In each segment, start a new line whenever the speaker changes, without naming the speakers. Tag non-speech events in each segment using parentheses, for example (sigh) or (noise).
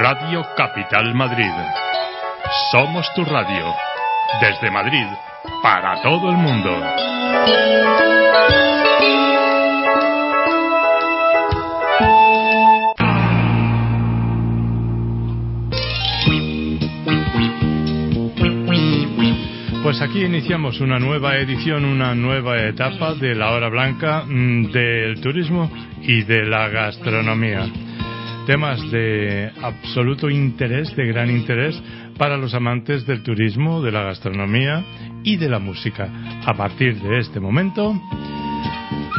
Radio Capital Madrid. Somos tu radio. Desde Madrid, para todo el mundo. Pues aquí iniciamos una nueva edición, una nueva etapa de la hora blanca mm, del turismo y de la gastronomía. Temas de absoluto interés, de gran interés para los amantes del turismo, de la gastronomía y de la música. A partir de este momento,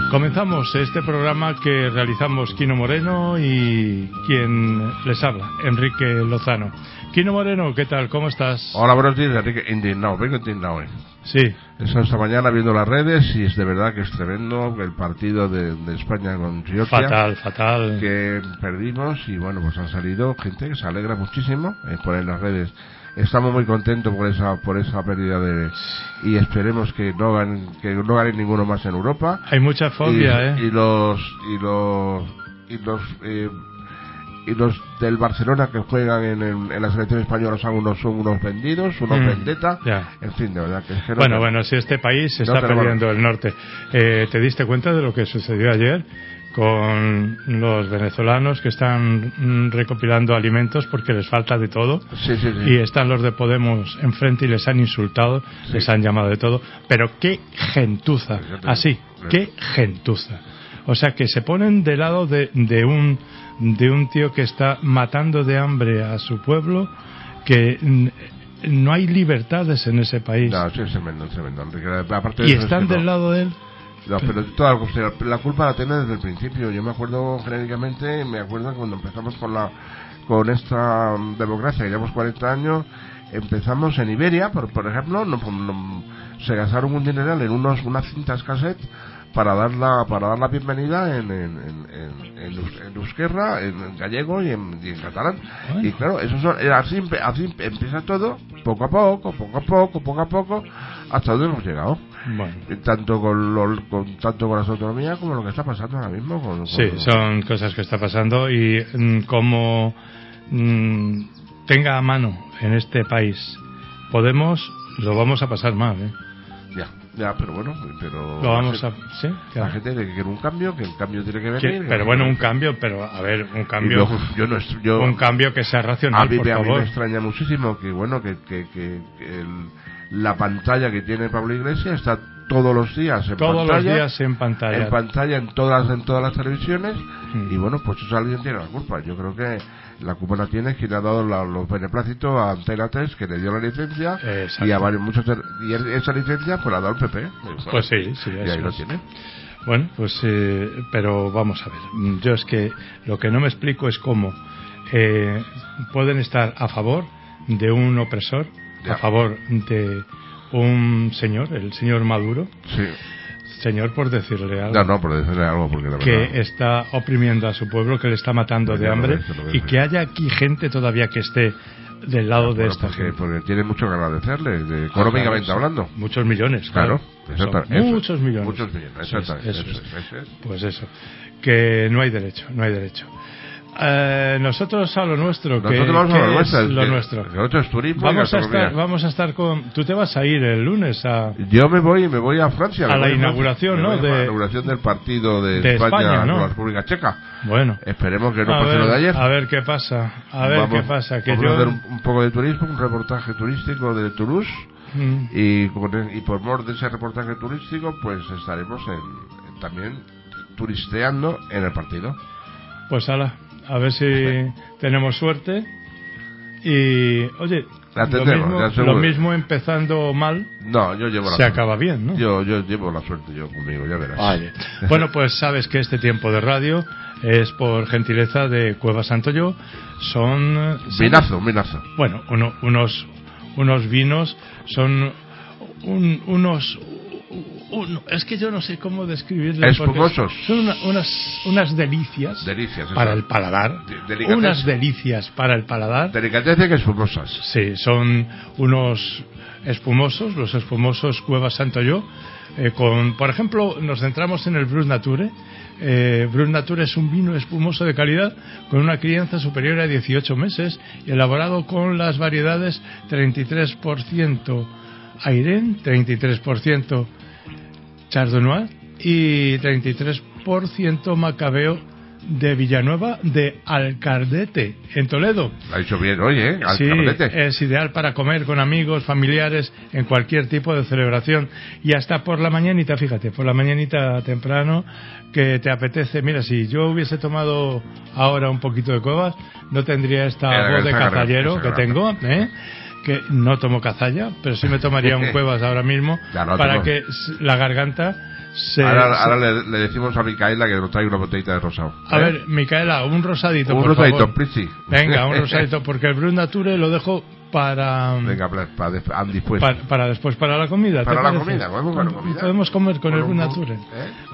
comenzamos este programa que realizamos Quino Moreno y quien les habla, Enrique Lozano. Quino Moreno, ¿qué tal? ¿Cómo estás?
Hola, buenos días, Enrique. Indignado, vengo indignado. Eh.
Sí.
Eso esta mañana viendo las redes y es de verdad que es tremendo el partido de, España con Georgia.
Fatal, fatal.
Que perdimos y bueno, pues han salido gente que se alegra muchísimo eh, en las redes. Estamos muy contentos por esa por esa pérdida de y esperemos que no ganen que no ganen ninguno más en Europa.
Hay mucha fobia,
¿eh? Y los y los y los eh, y los del Barcelona que juegan en, la selección española son unos, son unos vendidos, unos mm, vendetta. En fin, de verdad que,
Bueno, bueno, si este país se está perdiendo el norte. Eh, ¿Te diste cuenta de lo que sucedió ayer? con los venezolanos que están mm, recopilando alimentos porque les falta de todo y están los de Podemos enfrente y les han insultado, les han llamado de todo, pero qué gentuza, así, qué gentuza. O sea que se ponen de lado de, de un de un tío que está matando de hambre a su pueblo, que no hay libertades en ese país.
No, sí, es tremendo, es tremendo.
y están del lado de él.
No, pero toda la, culpa la tiene desde el principio. Yo me acuerdo genéricamente, me acuerdo cuando empezamos con la con esta democracia, que llevamos 40 años, empezamos en Iberia, por, por ejemplo, no, se gastaron un dineral en unos unas cintas cassette para dar la, para dar la bienvenida en, en, en, en, euskera, en gallego y en, catalán. Y claro, eso son, así, así empieza todo, poco a poco, poco a poco, poco a poco, hasta donde hemos llegado. Tanto con, con, tanto con las autonomías como lo que está pasando ahora mismo. Con,
Sí, son cosas que está pasando y mm, como mm, tenga a mano en este país Podemos, lo vamos a pasar mal, ¿eh?
Ya. Pero bueno, pero
lo vamos a, ¿sí?
la gente tiene que un cambio, que el cambio tiene que venir.
pero bueno, un cambio, pero a ver, un cambio, yo no, yo, un cambio que sea racional,
a mí,
por
a
mí
me extraña muchísimo que bueno que, que, que, la pantalla que tiene Pablo Iglesias está todos los días en
todos
pantalla,
los días en pantalla
en pantalla en todas en todas las televisiones mm. y bueno pues eso alguien tiene la culpa yo creo que la culpa la tiene quien ha dado los beneplácitos a Antena 3 que le dio la licencia y a varios muchos y esa licencia pues la ha dado el PP
pues sí sí
y ahí lo tiene.
Bueno pues eh, pero vamos a ver. Yo es que lo que no me explico es cómo eh, pueden estar a favor de un opresor a favor de un señor, el señor Maduro.
Sí.
Señor, por decirle algo.
No, no, por decirle algo, porque
Que está oprimiendo a su pueblo, que le está matando de hambre, y que haya aquí gente todavía que esté del lado de esta
porque, Porque tiene mucho que agradecerle, de, económicamente hablando.
Muchos millones, claro. muchos millones.
Muchos millones, Eso,
Pues eso, que no hay derecho, no hay derecho. Eh, nosotros a lo nuestro, que,
vamos a lo,
es lo nuestro.
vamos
a estar, vamos a estar con. Tú te vas a ir el lunes a.
Yo me voy, me voy a Francia.
A la inauguración, ¿no?
De, la inauguración del partido de, España, con la República Checa.
Bueno.
Esperemos que no pase lo de ayer.
A ver qué pasa. A ver qué pasa. Que yo...
a hacer un, poco de turismo, un reportaje turístico de Toulouse. Mm. Y, y por mor de ese reportaje turístico, pues estaremos en, también turisteando en el partido.
Pues ala, a ver si tenemos suerte Y, oye, lo, mismo, empezando mal,
no, yo llevo
se acaba bien, ¿no?
Yo, yo llevo la suerte yo conmigo, ya verás.
bueno, pues sabes que este tiempo de radio es por gentileza de Cueva Santo Yo. Son...
Vinazo, vinazo.
Bueno, unos, unos vinos, son unos es que yo no sé cómo describirlos.
Espumosos.
Son unas, unas delicias, para el paladar. unas delicias para el paladar.
Delicatez que espumosas.
Sí, son unos espumosos, los espumosos Cueva Santo Yo. Eh, con, por ejemplo, nos centramos en el Brut Nature. Eh, Brut Nature es un vino espumoso de calidad con una crianza superior a 18 meses y elaborado con las variedades 33% Airen, 33% Chardonnay y 33% Macabeo de Villanueva de Alcardete, en Toledo.
Lo ha dicho bien oye, ¿eh?
Sí, es ideal para comer con amigos, familiares, en cualquier tipo de celebración. Y hasta por la mañanita, fíjate, por la mañanita temprano, que te apetece. Mira, si yo hubiese tomado ahora un poquito de cuevas, no tendría esta voz de cazallero que tengo, ¿eh? Que no tomo cazalla, pero sí me tomaría un (laughs) cuevas ahora mismo para que la garganta se...
Ahora, le, decimos a Micaela que nos traiga una botellita de rosado.
A ver, ¿eh? Micaela, un rosadito,
Un rosadito, please.
Venga, un (laughs) rosadito, porque el Brut Nature lo dejo para
Venga, para, después.
Para, después, para la comida.
Para la comida, podemos
comer con el Nature. ¿eh?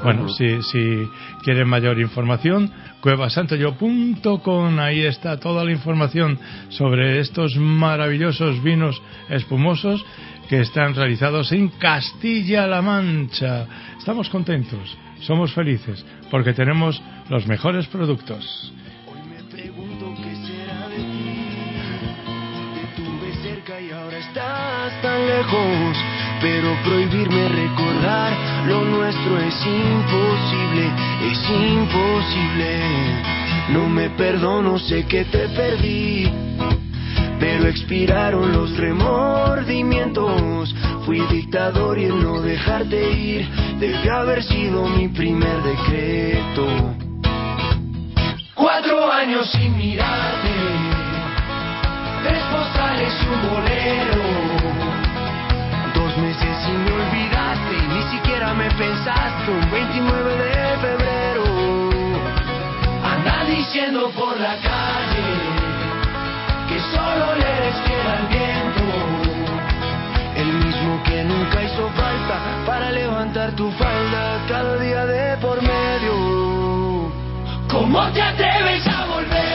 Bueno, si, si quieren mayor información, cuevasantoyo.com, ahí está toda la información sobre estos maravillosos vinos espumosos que están realizados en Castilla-La Mancha. Estamos contentos, somos felices, porque tenemos los mejores productos.
Tan lejos, pero prohibirme recordar lo nuestro es imposible, es imposible. No me perdono, sé que te perdí, pero expiraron los remordimientos. Fui dictador y el no dejarte ir debió haber sido mi primer decreto. Cuatro años sin mirarte tres postales y un bolero. Me pensaste un 29 de febrero. Anda diciendo por la calle que solo le eres fiel al viento. El mismo que nunca hizo falta para levantar tu falda cada día de por medio. ¿Cómo te atreves a volver?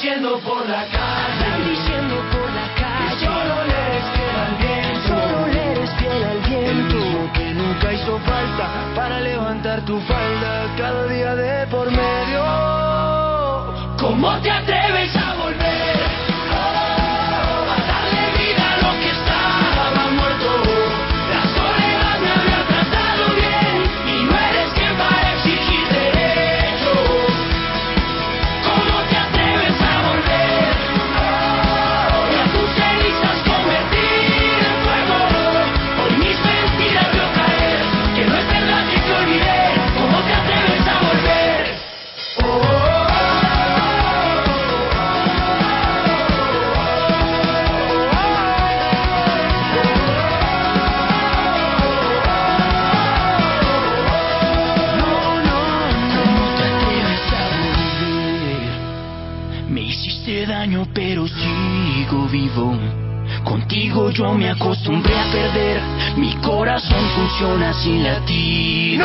diciendo por la calle, diciendo por la calle, que solo le eres fiel al viento, solo le eres fiel al viento, el mismo que nunca hizo falta para levantar tu falda cada día de por medio. ¿Cómo te atreves a Contigo yo me acostumbré a perder. Mi corazón funciona sin latir.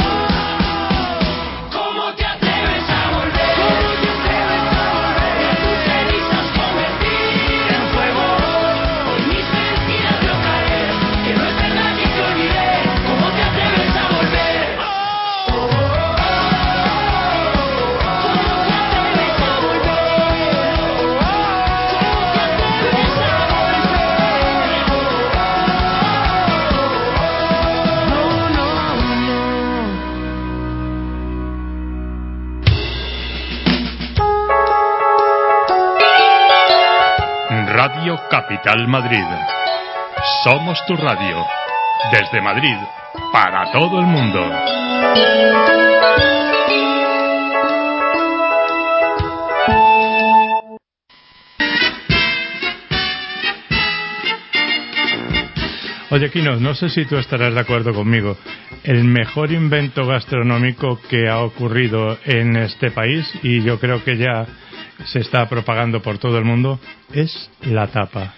Madrid. Somos tu radio. Desde Madrid, para todo el mundo.
Oye, Kino, no sé si tú estarás de acuerdo conmigo. El mejor invento gastronómico que ha ocurrido en este país, y yo creo que ya se está propagando por todo el mundo, es la tapa.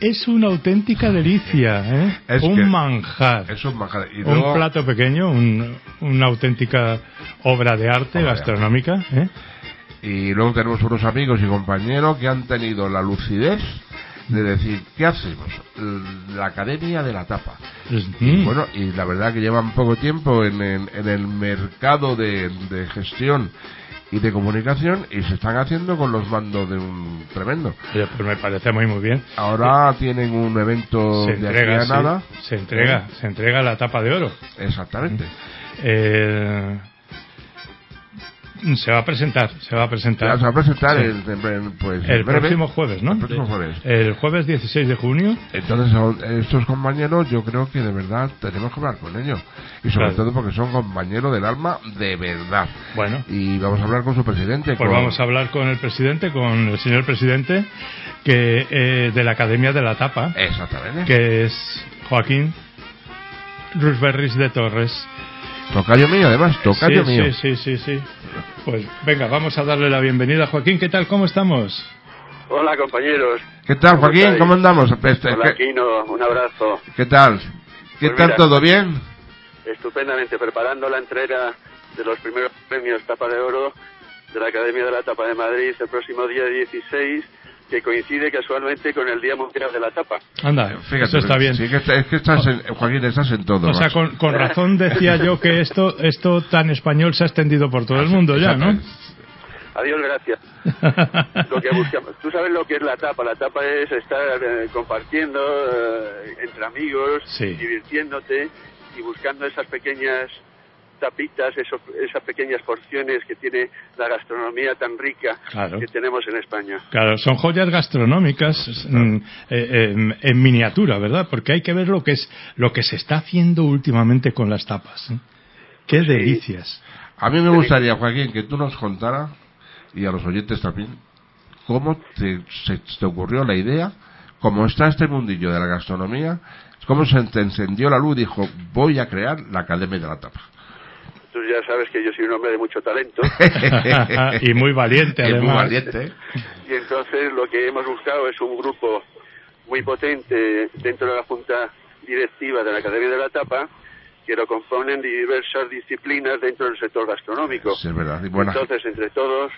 Es una auténtica delicia, ¿eh? un manjar.
Es un manjar.
Un plato pequeño, una auténtica obra de arte gastronómica. ¿eh?
Y luego tenemos unos amigos y compañeros que han tenido la lucidez de decir, ¿qué hacemos? La Academia de la Tapa. bueno, y la verdad que llevan poco tiempo en, el mercado de, de gestión y de comunicación y se están haciendo con los mandos de un tremendo.
pues me parece muy muy bien.
Ahora tienen un evento
se entrega, nada. Se entrega, se entrega la tapa de oro.
Exactamente.
Eh, se va a presentar, se va a presentar.
Se va a presentar el, pues,
el próximo jueves, ¿no?
El próximo jueves.
El jueves 16 de junio.
Entonces, estos compañeros, yo creo que de verdad tenemos que hablar con ellos. Y sobre todo porque son compañeros del alma de verdad.
Bueno.
Y vamos a hablar con su presidente.
Pues vamos a hablar con el presidente, con el señor presidente, que eh, de la Academia de la Tapa.
Exactamente.
Que es Joaquín Rusberris de Torres.
Tocayo mío, además, tocayo mío.
Sí, sí, sí, sí. Pues venga, vamos a darle la bienvenida. Joaquín, ¿qué tal? ¿Cómo estamos?
Hola, compañeros.
¿Qué tal, Joaquín? ¿Cómo andamos?
Hola, Quino, un abrazo.
¿Qué tal? ¿Qué pues tal todo bien?
Estupendamente, preparando la entrega de los primeros premios Tapa de Oro de la Academia de la Tapa de Madrid el próximo día 16 que coincide casualmente con el Día Mundial de la Tapa.
Anda, fíjate, eso está bien.
Sí, que es que estás en, Joaquín, estás en todo.
O sea, con, con, razón decía yo que esto, esto tan español se ha extendido por todo el mundo ya, ¿no?
Adiós, gracias. lo que buscamos. Tú sabes lo que es la tapa. La tapa es estar eh, compartiendo eh, entre amigos, divirtiéndote y buscando esas pequeñas tapitas, esas pequeñas porciones que tiene la gastronomía tan rica que tenemos en España.
Claro, son joyas gastronómicas mm, eh, en, miniatura, ¿verdad? Porque hay que ver lo que es lo que se está haciendo últimamente con las tapas. ¿eh? Qué delicias.
A mí me gustaría, Joaquín, que tú nos contaras y a los oyentes también cómo te, se te ocurrió la idea, cómo está este mundillo de la gastronomía, cómo se te encendió la luz y dijo voy a crear la Academia de la Tapa.
Tú ya sabes que yo soy un hombre de mucho talento. (laughs)
y muy valiente, además.
muy valiente.
Y entonces lo que hemos buscado es un grupo muy potente dentro de la Junta Directiva de la Academia de la Tapa que lo componen diversas disciplinas dentro del sector gastronómico.
Sí, es verdad.
Entonces, entre todos,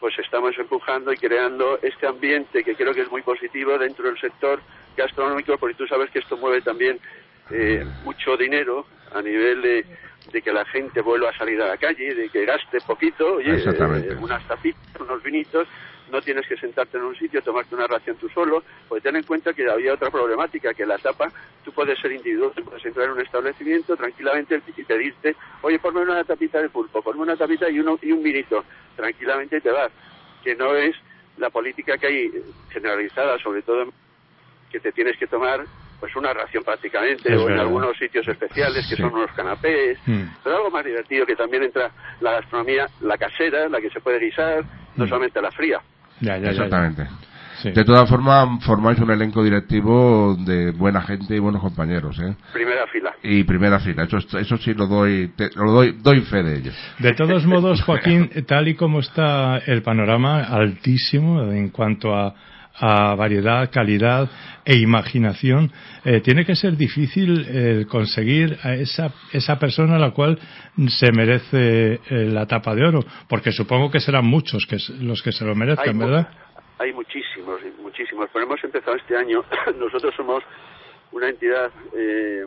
pues estamos empujando y creando este ambiente que creo que es muy positivo dentro del sector gastronómico, porque tú sabes que esto mueve también eh, mucho dinero a nivel de de que la gente vuelva a salir a la calle, de que gaste poquito, oye, eh, unas tapitas, unos vinitos, no tienes que sentarte en un sitio, tomarte una ración tú solo, pues ten en cuenta que había otra problemática, que la tapa, tú puedes ser individual, puedes entrar en un establecimiento tranquilamente y pedirte, oye, ponme una tapita de pulpo, ponme una tapita y, uno, y un vinito, tranquilamente te vas, que no es la política que hay generalizada, sobre todo que te tienes que tomar pues una ración prácticamente, o en algunos sitios especiales que son unos canapés, mm. pero algo más divertido que también entra la gastronomía, la casera, la que se puede guisar, no mm. solamente la fría.
Ya, ya, Exactamente. De todas formas, formáis un elenco directivo de buena gente y buenos compañeros, ¿eh?
Primera fila.
Y primera fila, eso, eso sí lo doy, lo doy, doy fe de ello.
De todos modos, Joaquín, tal y como está el panorama altísimo en cuanto a a variedad, calidad e imaginación, eh, tiene que ser difícil eh, conseguir a esa, esa persona a la cual se merece eh, la tapa de oro, porque supongo que serán muchos que, los que se lo merezcan, ¿verdad?
Hay muchísimos, muchísimos, pero hemos empezado este año, (coughs) nosotros somos una entidad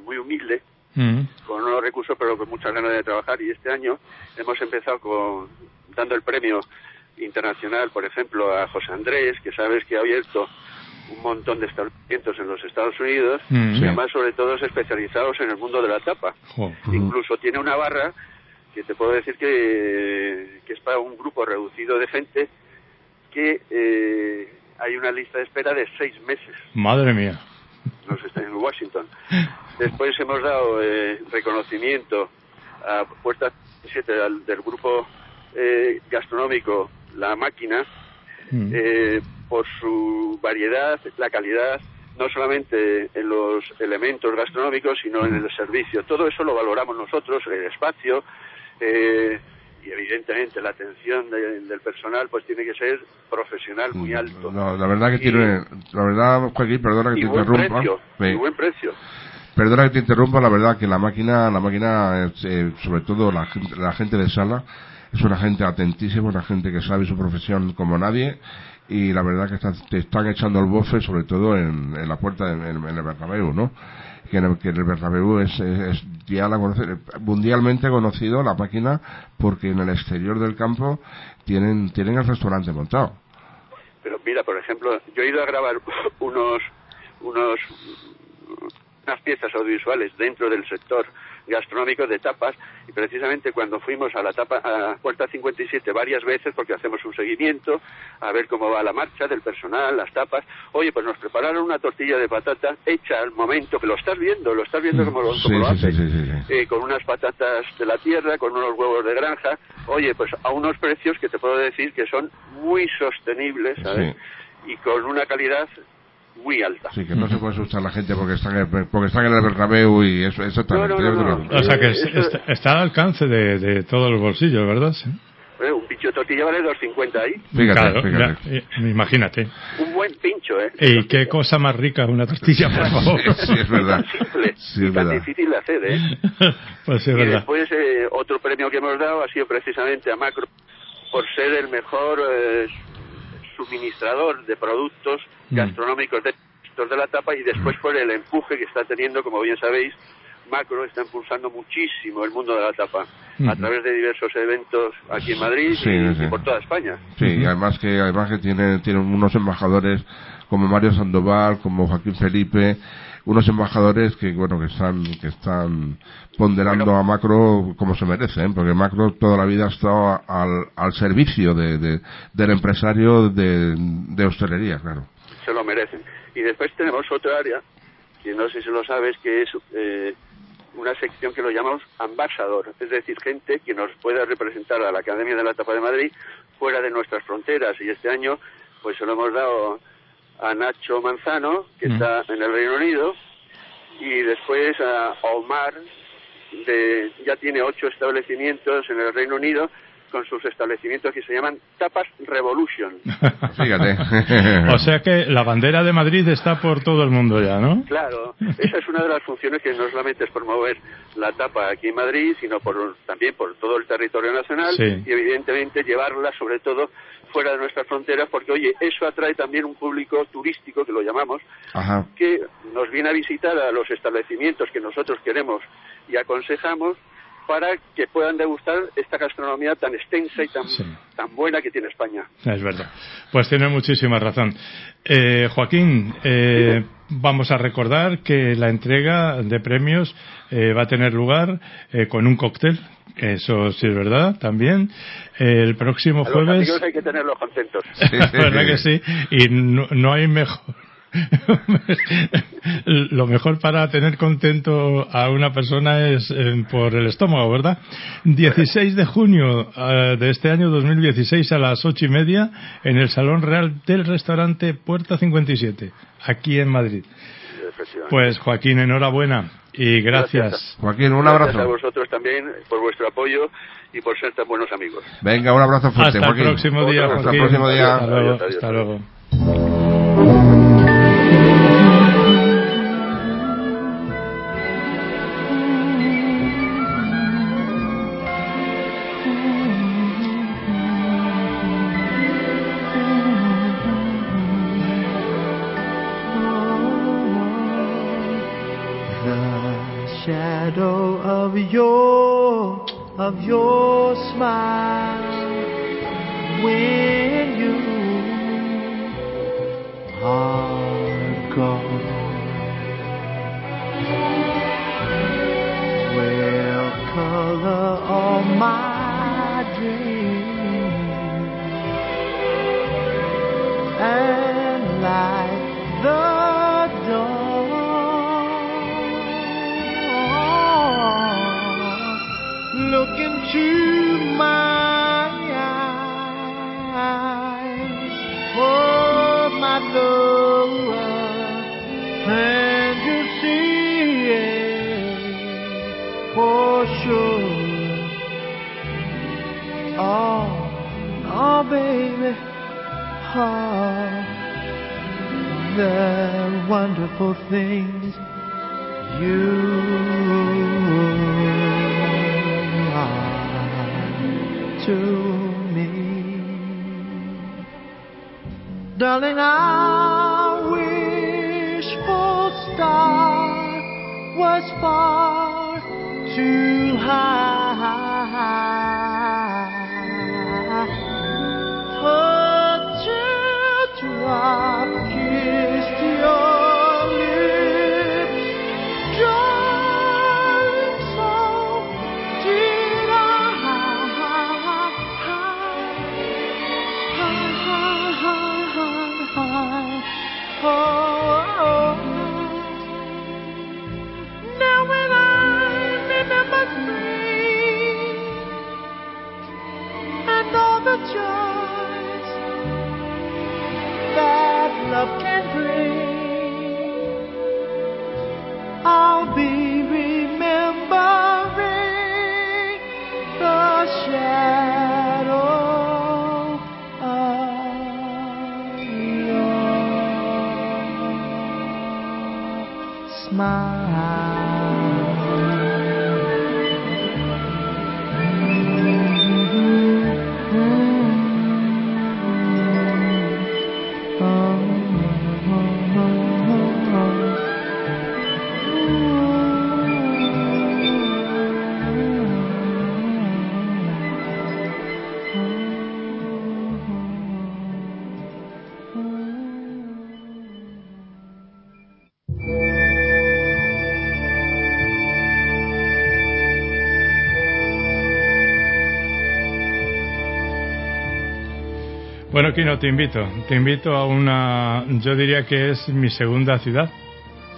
muy humilde, mm. con unos recursos pero con muchas ganas de trabajar y este año hemos empezado con dando el premio internacional, por ejemplo, a José Andrés, que sabes que ha abierto un montón de establecimientos en los Estados Unidos, mm. y además sobre todo especializados en el mundo de la tapa. Incluso tiene una barra que te puedo decir que, que es para un grupo reducido de gente que eh, hay una lista de espera de seis meses.
Madre mía.
Nos está en Washington. Después hemos dado eh, reconocimiento a Puerta 7 del, del grupo eh, gastronómico la máquina mm. eh, por su variedad, la calidad, no solamente en los elementos gastronómicos, sino en el servicio. Todo eso lo valoramos nosotros, el espacio eh, y evidentemente la atención del personal pues tiene que ser profesional muy mm, alto.
la verdad que tiene, la verdad, Joaquín, perdona que te interrumpa.
buen precio.
Perdona que te interrumpa, la verdad que la máquina, la máquina, eh, sobre todo la, la gente de sala, es una gente atentísima, una gente que sabe su profesión como nadie y la verdad que te están echando el bofe sobre todo en, la puerta en, el Bernabéu, ¿no? Que en el, que Bernabéu es, ya la mundialmente conocido la máquina porque en el exterior del campo tienen tienen el restaurante montado.
Pero mira, por ejemplo, yo he ido a grabar (laughs) unos unos unas piezas audiovisuales dentro del sector gastronómicos de tapas y precisamente cuando fuimos a la tapa a Puerta 57 varias veces porque hacemos un seguimiento a ver cómo va la marcha del personal, las tapas, oye, pues nos prepararon una tortilla de patata hecha al momento que lo estás viendo, lo estás viendo como lo, como eh, con unas patatas de la tierra, con unos huevos de granja, oye, pues a unos precios que te puedo decir que son muy sostenibles, ¿sabes? Y con una calidad muy alta.
Sí, que no se puede asustar la gente porque están, porque están en el Bernabéu y eso, exactamente.
o sea que está, al alcance de, de todos los bolsillos, ¿verdad? Sí.
un pincho de tortilla vale 2.50 ahí.
Fíjate, fíjate. imagínate.
Un buen pincho, ¿eh?
Y qué cosa más rica una tortilla, por favor.
sí, es verdad. (laughs)
Simple sí, es tan difícil de hacer, ¿eh?
pues sí, es
y
verdad.
después, eh, otro premio que hemos dado ha sido precisamente a Macro por ser el mejor eh, suministrador de productos mm. gastronómicos de, de la tapa y después mm. por el empuje que está teniendo, como bien sabéis, Macro está impulsando muchísimo el mundo de la tapa a través de diversos eventos aquí en Madrid y, por toda España.
Sí, y además que además que tiene, tiene unos embajadores como Mario Sandoval, como Joaquín Felipe, unos embajadores que bueno que están que están ponderando a Macro como se merece, ¿eh? porque Macro toda la vida ha estado al, al servicio de, del empresario de, de hostelería, claro.
Se lo merecen. Y después tenemos otra área, que no sé si lo sabes, que es eh, una sección que lo llamamos ambasador, es decir, gente que nos pueda representar a la Academia de la Tapa de Madrid fuera de nuestras fronteras. Y este año, pues se lo hemos dado a Nacho Manzano, que está en el Reino Unido, y después a Omar, de, ya tiene ocho establecimientos en el Reino Unido, con sus establecimientos que se llaman Tapas Revolution. (laughs)
Fíjate. (laughs)
o sea que la bandera de Madrid está por todo el mundo ya, ¿no?
Claro, esa es una de las funciones que no solamente es promover la tapa aquí en Madrid, sino por, también por todo el territorio nacional y evidentemente llevarla sobre todo fuera de nuestras fronteras, porque oye, eso atrae también un público turístico, que lo llamamos, que nos viene a visitar a los establecimientos que nosotros queremos y aconsejamos para que puedan degustar esta gastronomía tan extensa y tan, tan buena que tiene España.
Es verdad. Pues tiene muchísima razón. Eh, Joaquín, eh, vamos a recordar que la entrega de premios eh, va a tener lugar con un cóctel eso sí es verdad, también. El próximo jueves.
Los hay que tenerlos contentos. (laughs)
¿Verdad que sí? Y no, hay mejor (laughs) lo mejor para tener contento a una persona es eh, por el estómago, ¿verdad? 16 de junio eh, de este año 2016 a las ocho y media en el Salón Real del restaurante Puerta 57, aquí en Madrid. Pues Joaquín, enhorabuena y gracias.
Joaquín, un abrazo.
Gracias a vosotros también por vuestro apoyo y por ser tan buenos amigos.
Venga, un abrazo fuerte,
Hasta
Joaquín.
el próximo día,
Hasta el
Joaquín.
próximo día.
Hasta luego. Hasta luego.
Oh,
Bueno, Kino, te invito. Te invito a una. Yo diría que es mi segunda ciudad.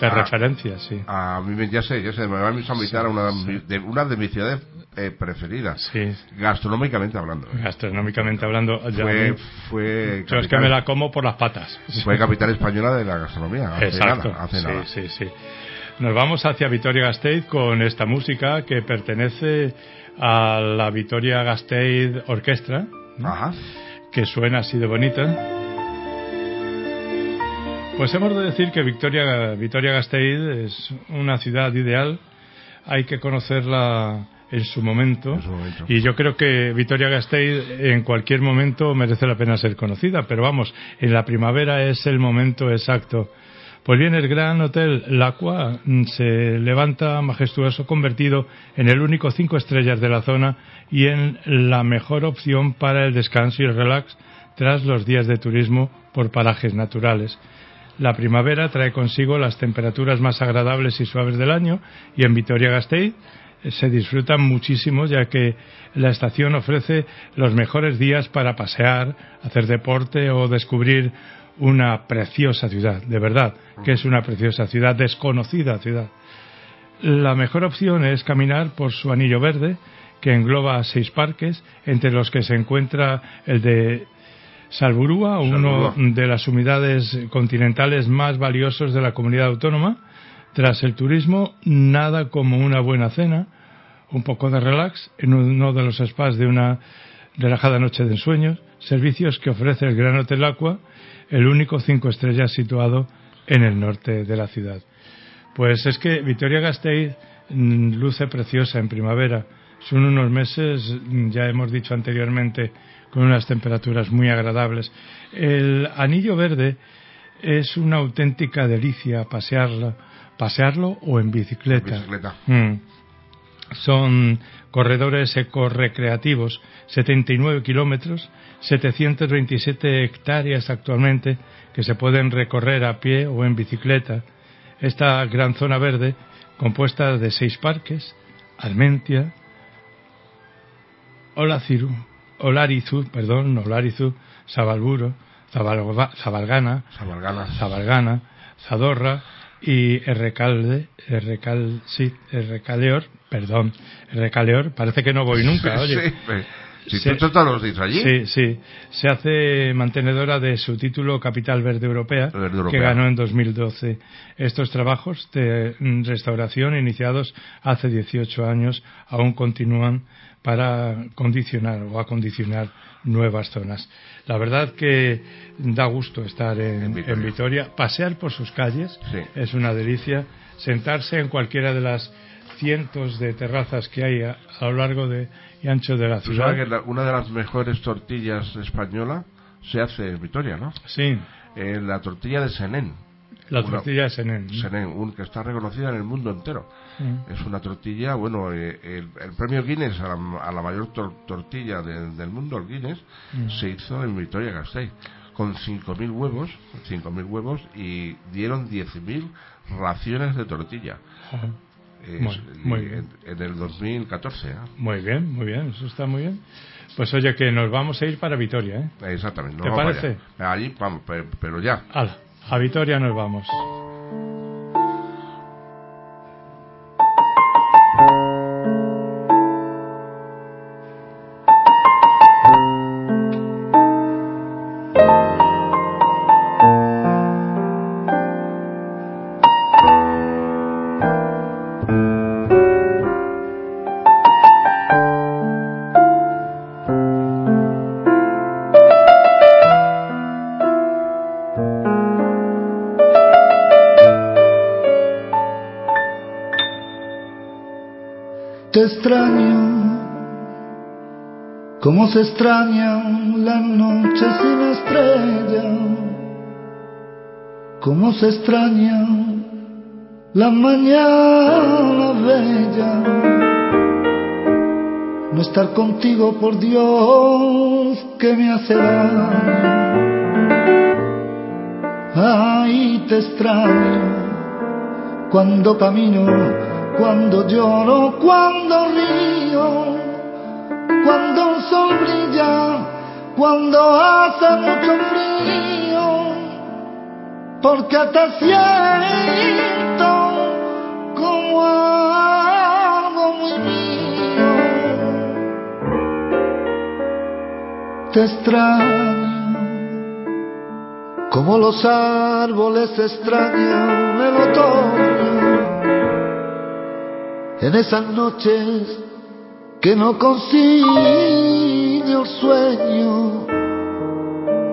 De
Ah.
referencia, sí.
A mí ya sé, ya sé, me van a invitar a una de, una de mis ciudades eh, preferidas,
Sí.
gastronómicamente hablando.
Gastronómicamente hablando. ya
Fue, fue,
yo es que
capital-
me la como por las patas. (laughs)
fue capital española de la gastronomía. Hace
Exacto.
nada, hace
sí,
nada.
sí, sí. Nos vamos hacia Vitoria-Gasteiz con esta música que pertenece a la Vitoria-Gasteiz Orquestra, ¿no?
Ajá.
Que suena así de bonita. Pues hemos de decir que Victoria, Vitoria Gasteiz es una ciudad ideal. Hay que conocerla en su momento.
En su momento.
Y yo creo que Vitoria Gasteiz en cualquier momento merece la pena ser conocida. Pero vamos, en la primavera es el momento exacto. Pues bien, el gran hotel Lacua mm, se levanta majestuoso, convertido en el único cinco estrellas de la zona y en la mejor opción para el descanso y el relax tras los días de turismo por parajes naturales. La primavera trae consigo las temperaturas más agradables y suaves del año y en Vitoria-Gasteiz se disfrutan muchísimo ya que la estación ofrece los mejores días para pasear, hacer deporte o descubrir una preciosa ciudad, de verdad, que es una preciosa ciudad, desconocida ciudad. La mejor opción es caminar por su anillo verde, que engloba seis parques, entre los que se encuentra el de Salburúa, uno de las unidades continentales más valiosos de la comunidad autónoma. Tras el turismo, nada como una buena cena, un poco de relax en uno de los spas de una relajada noche de ensueños, servicios que ofrece el Gran Hotel Aqua, el único cinco estrellas situado en el norte de la ciudad. Pues es que Vitoria-Gasteiz mm, luce preciosa en primavera. Son unos meses, mm, ya hemos dicho anteriormente, con unas temperaturas muy agradables. El anillo verde es una auténtica delicia pasearlo, pasearlo o en bicicleta. Mm. Son corredores ecorecreativos, 79 kilómetros, 727 hectáreas actualmente que se pueden recorrer a pie o en bicicleta. Esta gran zona verde, compuesta de seis parques, Armentia, Olaciru, Olarizu, perdón, Olarizu, Sabalburo, Zabalgana, Zabalgana, Zadorra y Recalde, Recal, sí, Recaleor, perdón, Recaleor, parece que no voy nunca, (laughs) oye.
Si tú los allí.
Sí, sí. Se hace mantenedora de su título Capital Verde Europea, que ganó en 2012. Estos trabajos de restauración iniciados hace 18 años aún continúan para condicionar o acondicionar nuevas zonas. La verdad que da gusto estar en, Vitoria. Pasear por sus calles es una delicia. Sentarse en cualquiera de las cientos de terrazas que hay a, lo largo de, y ancho de la ciudad.
Que una de las mejores tortillas españolas se hace en Vitoria, ¿no?
Sí.
Eh, la tortilla de Senén.
La tortilla de Senén.
Senén, un, que está reconocida en el mundo entero. Mm. Es una tortilla, bueno, eh, el, premio Guinness a la, mayor tortilla del mundo, el Guinness, mm. se hizo en Vitoria Gasteiz con 5.000 huevos, 5.000 huevos y dieron 10.000 raciones de tortilla muy, bien. En, el 2014. ¿eh?
Muy bien, muy bien, eso está muy bien. Pues oye, que nos vamos a ir para Vitoria, ¿eh?
Exactamente.
¿Te parece?
Allí, vamos, pero ya.
a Vitoria nos vamos.
Cómo se extrañan las noches sin estrella, cómo se extrañan las mañanas bellas. No estar contigo, por Dios, que me hace daño. Ay, te extraño cuando camino, cuando lloro, cuando río cuando el sol brilla, cuando hace mucho frío, porque te siento como algo muy mío. Te extraño, como los árboles extrañan el otoño, en esas noches que no consigue el sueño.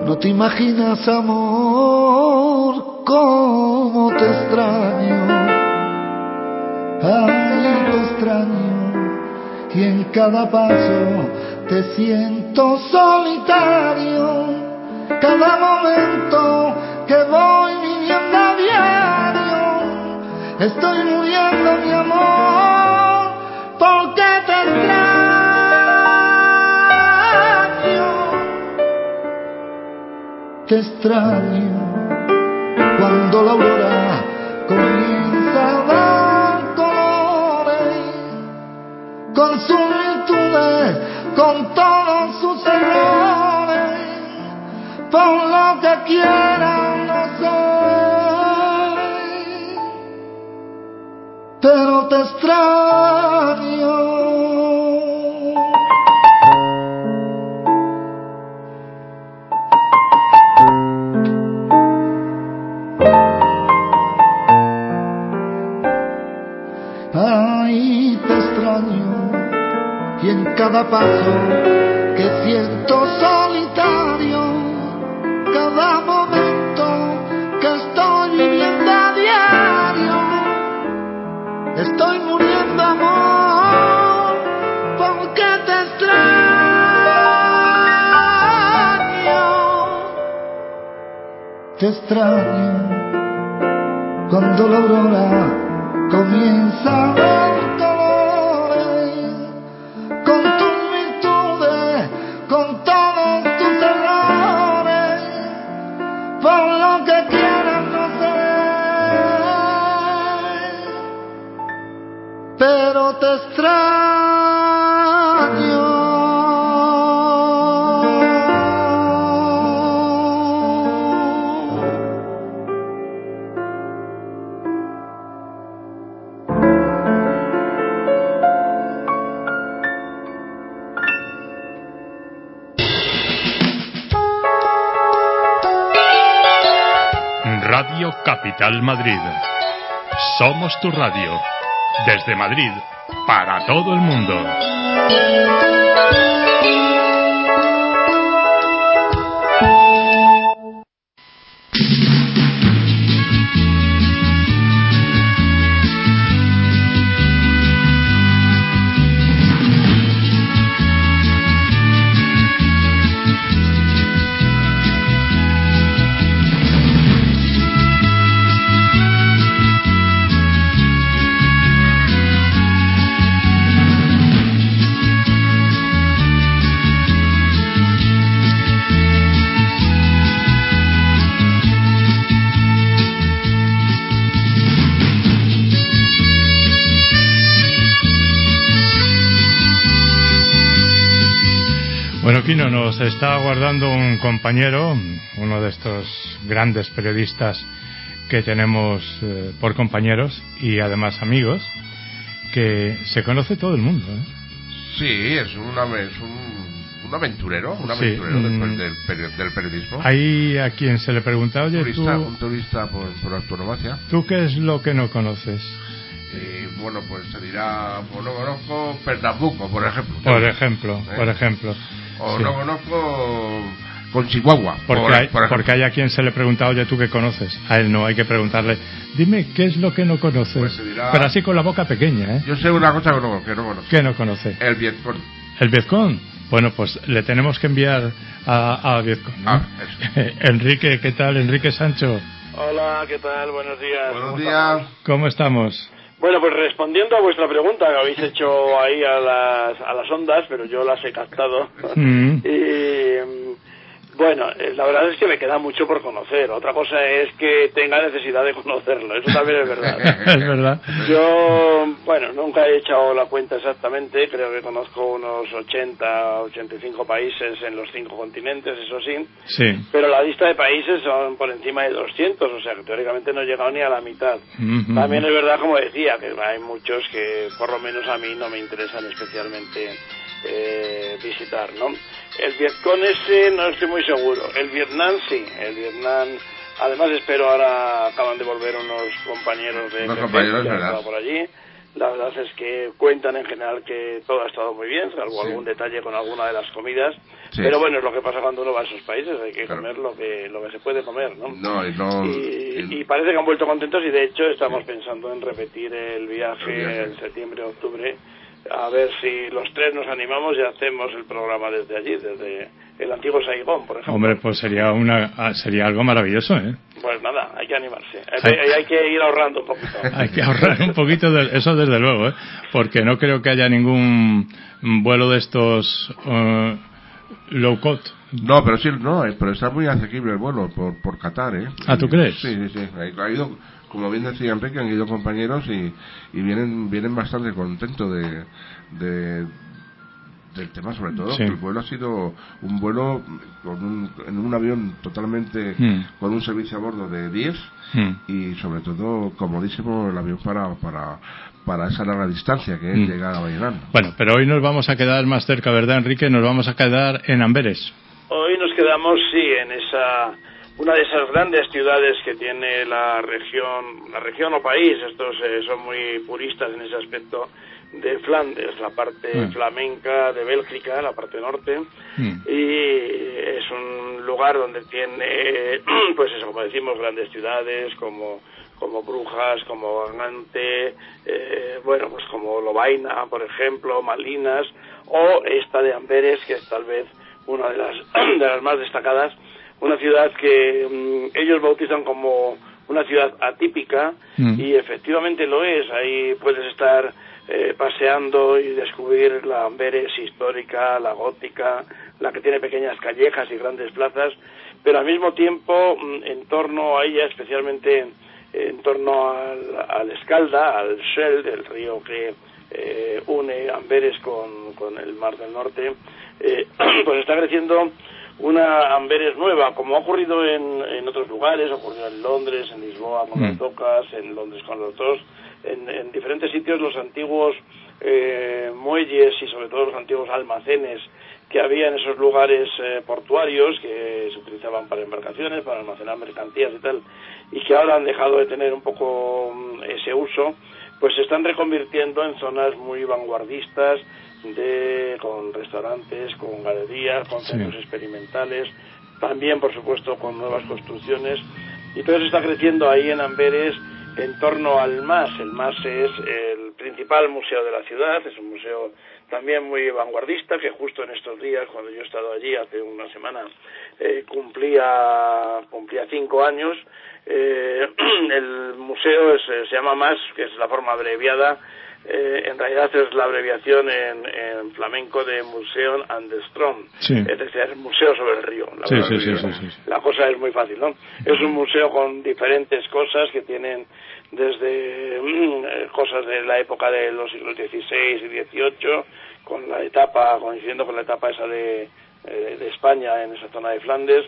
No te imaginas, amor, cómo te extraño. Ay, te extraño. Y en cada paso te siento solitario. Cada momento que voy viviendo diario, Estoy muriendo, mi amor, porque te extraño. Te extraño cuando la aurora comienza a dar colores, con sus virtudes, con todos sus errores, por lo que quiero. Extraño. Ay, te extraño y en cada paso estoy muriendo amor porque te extraño, te extraño cuando la aurora comienza a ver
Madrid. Somos tu radio. Desde Madrid, para todo el mundo.
Nos está aguardando un compañero, uno de estos grandes periodistas que tenemos eh, por compañeros y además amigos, que se conoce todo el mundo. ¿eh?
Sí, es, una, es un, un aventurero, un
Sí,
aventurero del,
mm.
del peri- del periodismo.
Hay a quien se le pregunta, oye,
turista,
¿tú,
un turista por, por autonomacia.
¿tú qué es lo que no conoces?
Y bueno, pues se dirá, pues no conozco Pernambuco, por ejemplo.
Por ejemplo,
¿Eh?
por ejemplo.
O
Sí.
no conozco con Chihuahua.
Porque,
por,
hay,
por
porque hay a quien se le pregunta, oye, ¿tú qué conoces? A él no, hay que preguntarle, dime qué es lo que no conoces.
Pues dirá-
Pero así con la boca pequeña, ¿eh?
Yo sé una cosa que no, que no conozco.
¿Qué no conoce?
El Vietcong.
¿El Vietcong? Bueno, pues le tenemos que enviar a, a Vietcong. ¿no?
Ah, (laughs)
Enrique, ¿qué tal? Enrique Sancho,
Hola, ¿qué tal? Buenos días.
Buenos
¿Cómo
días.
estamos?
¿cómo estamos?
Bueno, pues respondiendo a vuestra pregunta que habéis hecho ahí a las, a las ondas, pero yo las he captado.
Mm. (laughs)
y bueno, eh, la verdad es que me queda mucho por conocer. Otra cosa es que tenga necesidad de conocerlo. Eso también es verdad. (laughs)
es verdad.
Yo, bueno, nunca he echado la cuenta exactamente, creo que conozco unos 80, 85 países en los cinco continentes, eso sí,
Sí.
pero la lista de países son por encima de 200, o sea que teóricamente no he llegado ni a la mitad. También es verdad, como decía, que hay muchos que por lo menos a mí no me interesan especialmente eh, visitar, ¿no? El Vietcong ese no estoy muy seguro. El Vietnam sí, el Vietnam... Además espero ahora acaban de volver unos compañeros de
Unos compañeros,
que por allí. La verdad es que cuentan en general que todo ha estado muy bien, salvo
Sí.
algún detalle con alguna de las comidas.
Sí.
Pero bueno, es lo que pasa cuando uno va a esos países, hay que
Claro.
comer lo que, lo que se puede comer, ¿no?
No, y no.
Y, parece que han vuelto contentos y de hecho estamos pensando en repetir el viaje,
El viaje.
en septiembre o octubre a ver si los tres nos animamos y hacemos el programa desde allí, desde el antiguo Saigón, por ejemplo.
Hombre, pues sería una ah, sería algo maravilloso, ¿eh?
Pues nada, hay que animarse. Hay,
Hay-
hay- hay que ir ahorrando un poquito. (laughs)
Hay que ahorrar un poquito de eso desde luego, ¿eh? Porque no creo que haya ningún vuelo de estos eh, low cost.
No, pero sí, no, eh, pero está muy asequible el vuelo por, por Qatar, ¿eh?
Ah, ¿tú crees?
Sí, sí, sí. Ha, ha ido, como bien decía Enrique, han ido compañeros y, y vienen vienen bastante contentos de, de, del tema, sobre todo, que el vuelo ha sido un vuelo con un, en un avión totalmente
Mm.
con un servicio a bordo de 10
Mm.
y sobre todo comodísimo el avión para, para, para esa larga distancia que es
Mm.
llegar a Valladolid.
Bueno, pero hoy nos vamos a quedar más cerca, ¿verdad, Enrique? Nos vamos a quedar en Amberes.
Hoy nos quedamos, sí, en esa una de esas grandes ciudades que tiene la región, la región o país, estos eh, son muy puristas en ese aspecto, de Flandes, la parte
Mm.
flamenca de Bélgica, la parte norte,
Mm.
y es un lugar donde tiene, (clears throat) pues eso, como decimos, grandes ciudades como como Brujas, como Gante, eh, bueno, pues como Lobaina, por ejemplo, Malinas, o esta de Amberes, que es tal vez una de las, (clears throat) de las más destacadas, una ciudad que mm, ellos bautizan como una ciudad atípica,
Mm.
y efectivamente lo es, ahí puedes estar eh, paseando y descubrir la Amberes histórica, la gótica, la que tiene pequeñas callejas y grandes plazas, pero al mismo tiempo mm, en torno a ella, especialmente en torno al, al Escalda, al Shell, el río que eh, une Amberes con, con el Mar del Norte, eh, (clears throat) pues está creciendo una Amberes nueva, como ha ocurrido en, en otros lugares, ha ocurrido en Londres, en Lisboa con las
Mm.
docas, en Londres con los dos, en, en diferentes sitios los antiguos eh, muelles y sobre todo los antiguos almacenes que había en esos lugares eh, portuarios que se utilizaban para embarcaciones, para almacenar mercancías y tal, y que ahora han dejado de tener un poco mm, ese uso, pues se están reconvirtiendo en zonas muy vanguardistas, de, con restaurantes, con galerías, con
Sí.
centros experimentales, también por supuesto con nuevas construcciones, y todo eso está creciendo ahí en Amberes en torno al MAS. El MAS es el principal museo de la ciudad, es un museo también muy vanguardista que justo en estos días, cuando yo he estado allí hace una semana, eh, cumplía, cumplía cinco años. Eh, (clears throat) el museo es, eh, se llama MAS, que es la forma abreviada, eh, en realidad es la abreviación en, en flamenco de Museum and the Strong,
Sí.
es decir, es museo sobre el río. La,
Sí,
la cosa es muy fácil, ¿no? Es un museo con diferentes cosas que tienen desde mm, cosas de la época de los siglos XVI y XVIII, con la etapa, coincidiendo con la etapa esa de, eh, de España en esa zona de Flandes,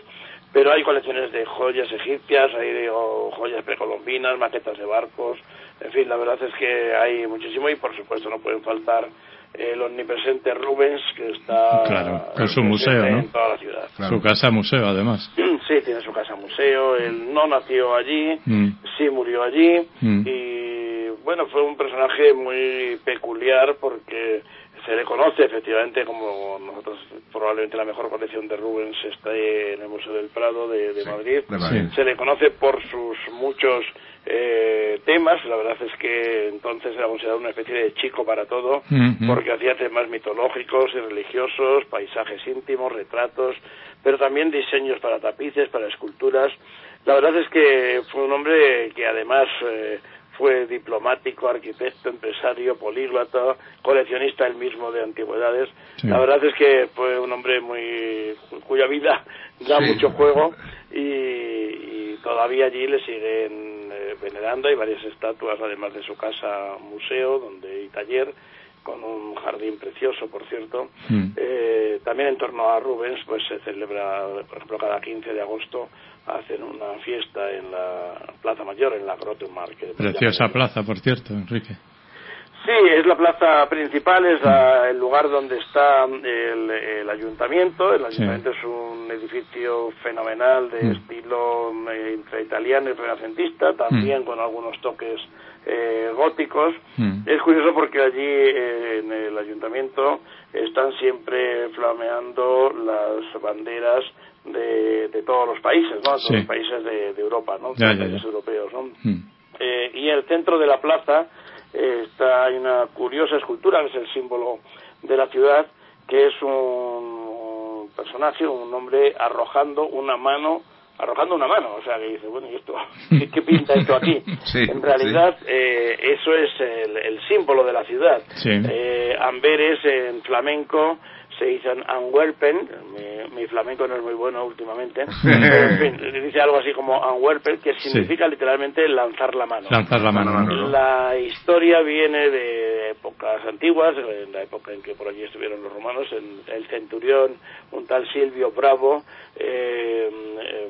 pero hay colecciones de joyas egipcias, hay de, o joyas precolombinas, maquetas de barcos, en fin, la verdad es que hay muchísimo y por supuesto no pueden faltar el omnipresente Rubens que está
Claro, con su museo, ¿no?
en toda la ciudad.
Su casa museo, además. (clears throat)
Sí, tiene su casa museo, él no nació allí,
Mm.
sí murió allí
Mm.
y bueno, fue un personaje muy peculiar porque se le conoce efectivamente como nosotros probablemente la mejor colección de Rubens está en el Museo del Prado de, de Madrid.
de Madrid.
Se le conoce por sus muchos eh, temas, la verdad es que entonces era considerado una especie de chico para todo,
Mm,
porque hacía temas mitológicos y religiosos, paisajes íntimos, retratos, pero también diseños para tapices, para esculturas. La verdad es que fue un hombre que además eh, fue diplomático, arquitecto, empresario, políglota, coleccionista él mismo de antigüedades.
Sí.
La verdad es que fue un hombre muy cuya vida da
Sí.
mucho juego y, y todavía allí le siguen eh, venerando. Hay varias estatuas, además de su casa museo donde y taller, con un jardín precioso, por cierto.
Mm.
Eh, también en torno a Rubens, pues se celebra, por ejemplo, cada 15 de agosto hacen una fiesta en la Plaza Mayor, en la Grotemark. que
Preciosa plaza, por cierto, Enrique.
Sí, es la plaza principal, es la- el lugar donde está el, el ayuntamiento. El ayuntamiento es un edificio fenomenal de
Mm.
estilo eh, entre italiano y renacentista, también con algunos toques eh, góticos.
Mm.
Es curioso porque allí eh, en el ayuntamiento están siempre flameando las banderas de, de todos los países, ¿no? Todos
Sí.
los países de, de Europa, ¿no?
Ya,
los
ya,
países
ya.
europeos, ¿no?
Mm.
Eh, y en el centro de la plaza está hay una curiosa escultura que es el símbolo de la ciudad, que es un personaje, un hombre arrojando una mano, arrojando una mano, o sea que dice, bueno, ¿y esto? (laughs) ¿Qué, qué pinta esto aquí?
Sí,
en realidad eh, eso es el, el símbolo de la ciudad.
Sí.
Eh, Amberes en flamenco se dicen Anwerpen, mi, mi, flamenco no es muy bueno últimamente, pero (laughs) en fin, dice algo así como Anwerpen, que significa literalmente lanzar la mano.
Lanzar la mano.
La historia viene de épocas antiguas, en la época en que por allí estuvieron los romanos, en el centurión, un tal Silvio Bravo, eh, eh,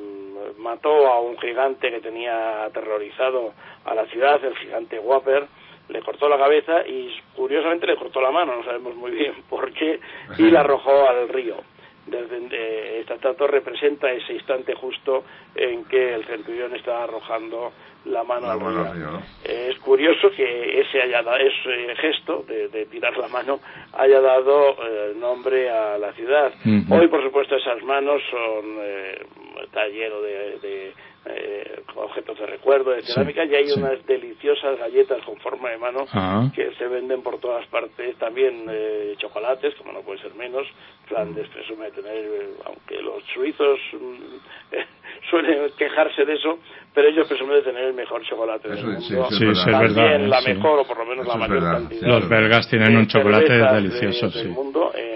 mató a un gigante que tenía aterrorizado a la ciudad, el gigante Whopper, le cortó la cabeza y curiosamente le cortó la mano, no sabemos muy bien (laughs) por qué, y la arrojó al río. Desde, eh, esta estatua representa ese instante justo en que el centurión está arrojando la mano al río. es curioso que ese, haya ese gesto de, tirar la mano haya dado eh, nombre a la ciudad. Hoy, por supuesto, esas manos son eh, está lleno de eh, objetos de recuerdo, de cerámica, y hay unas deliciosas galletas con forma de mano ah. que se venden por todas partes. También eh, chocolates, como no puede ser menos. Flandes presume de tener, eh, aunque los suizos mm, (laughs) suelen quejarse de eso, pero ellos presumen de tener el mejor chocolate del mundo.
Sí, es También
la mejor, o por lo menos la mayor cantidad.
Los belgas tienen un chocolate delicioso, sí.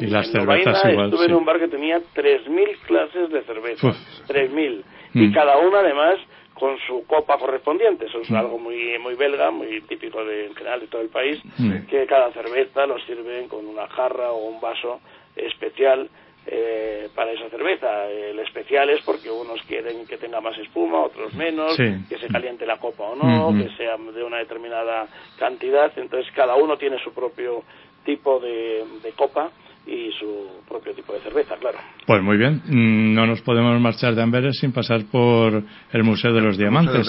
y las cervezas igual.
Estuve en un bar que tenía 3.000 clases de cerveza. 3.000 y mm. cada una además con su copa correspondiente. Eso es mm. algo muy muy belga, muy típico de, en general de todo el país, mm. que cada cerveza lo sirven con una jarra o un vaso especial eh, para esa cerveza. El especial es porque unos quieren que tenga más espuma, otros menos, que se caliente la copa o no, mm-hmm. que sea de una determinada cantidad. Entonces cada uno tiene su propio tipo de copa y su propio tipo de cerveza, claro.
Pues muy bien, mm, no nos podemos marchar de Amberes sin pasar por el Museo de los Diamantes.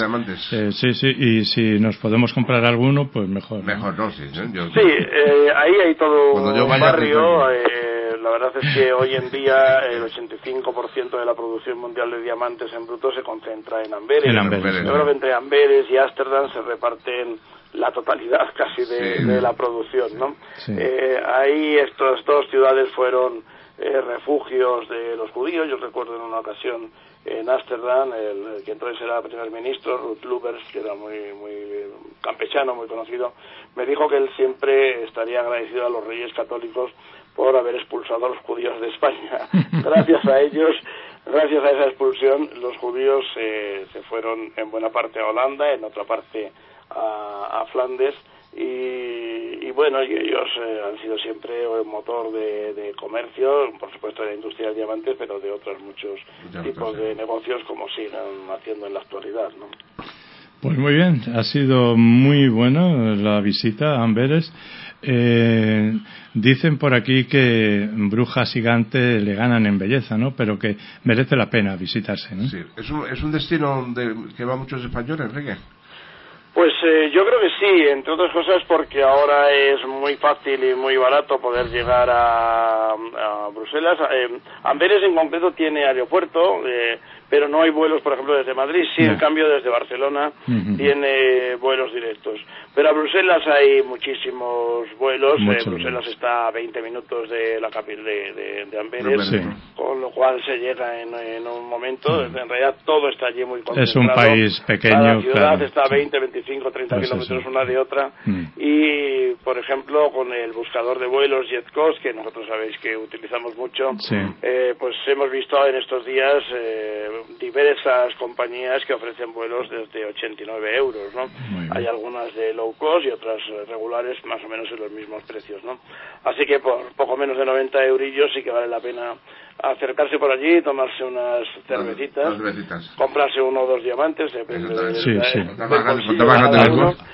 Eh, sí, sí, y si nos podemos comprar alguno, pues mejor.
Mejor, no, sí.
sí, eh, ahí hay todo un barrio. Eh, la verdad es que hoy en día el 85% de la producción mundial de diamantes en bruto se concentra en Amberes.
En Amberes.
Yo creo que entre Amberes y Ámsterdam se reparten la totalidad (laughs) casi de, la producción, ¿no? Eh, ahí estas dos ciudades fueron eh, refugios de los judíos. Yo recuerdo en una ocasión en Ámsterdam, el, que entonces era primer ministro, Ruth Lubers, que era muy, muy campechano, muy conocido, me dijo que él siempre estaría agradecido a los reyes católicos por haber expulsado a los judíos de España. (laughs) Gracias a ellos, gracias a esa expulsión, los judíos eh, se fueron en buena parte a Holanda, en otra parte a, Flandes y, bueno, ellos eh, han sido siempre el motor de, comercio, por supuesto de la industria del diamante, pero de otros muchos tipos de negocios como siguen haciendo en la actualidad. ¿no?
Pues muy bien, ha sido muy buena la visita a Amberes. Eh, dicen por aquí que Brujas Gigante le ganan en belleza, ¿no? Pero que merece la pena visitarse, ¿no?
Sí, es un, es un destino de, que va muchos españoles, Enrique.
Pues eh, yo creo que sí, entre otras cosas porque ahora es muy fácil y muy barato poder llegar a, Bruselas. Eh, Amberes en concreto tiene aeropuerto, eh, pero no hay vuelos, por ejemplo, desde Madrid. Sí, en cambio, desde Barcelona tiene vuelos directos. Pero a Bruselas hay muchísimos vuelos. Eh, Bruselas está a 20 minutos de la capital de, de, Amberes, con lo cual se llega en, un momento. En realidad, todo está allí muy concentrado.
Es un país pequeño.
La ciudad está a 20, 25, 30 kilómetros una de otra. Mm. Y, por ejemplo, con el buscador de vuelos JetCost, que nosotros sabéis que utilizamos mucho, eh, pues hemos visto en estos días eh, diversas compañías que ofrecen vuelos desde 89 euros, ¿no? Hay algunas de low cost y otras regulares más o menos en los mismos precios, ¿no? Así que por poco menos de 90 eurillos sí que vale la pena acercarse por allí, tomarse unas cervecitas, comprarse uno o dos diamantes, depende de,
sí, sí.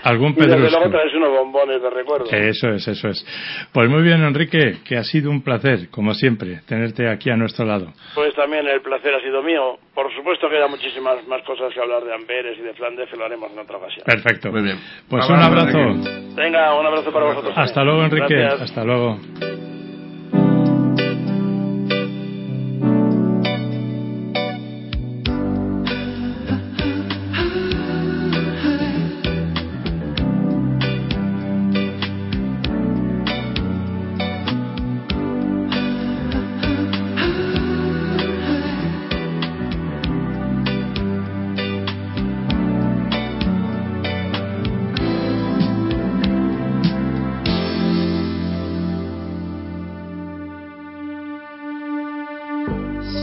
algún y desde luego traerse unos bombones de recuerdo.
Eso es, eso es. Pues muy bien, Enrique, que ha sido un placer, como siempre, tenerte aquí a nuestro lado.
Pues también el placer ha sido mío. Por supuesto que hay muchísimas más cosas que hablar de Amberes y de Flandes, que lo haremos en otra ocasión.
Perfecto. Muy bien. Pues un abrazo.
Venga, un abrazo para vosotros.
Hasta luego, Enrique. Hasta luego.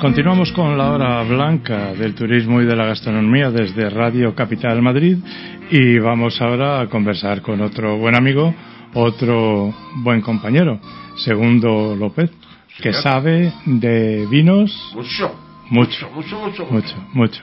Continuamos con la hora blanca del turismo y de la gastronomía desde Radio Capital Madrid y vamos ahora a conversar con otro buen amigo, otro buen compañero, Segundo López, que sabe de vinos
Mucho.
mucho,
Mucho, mucho,
mucho, mucho.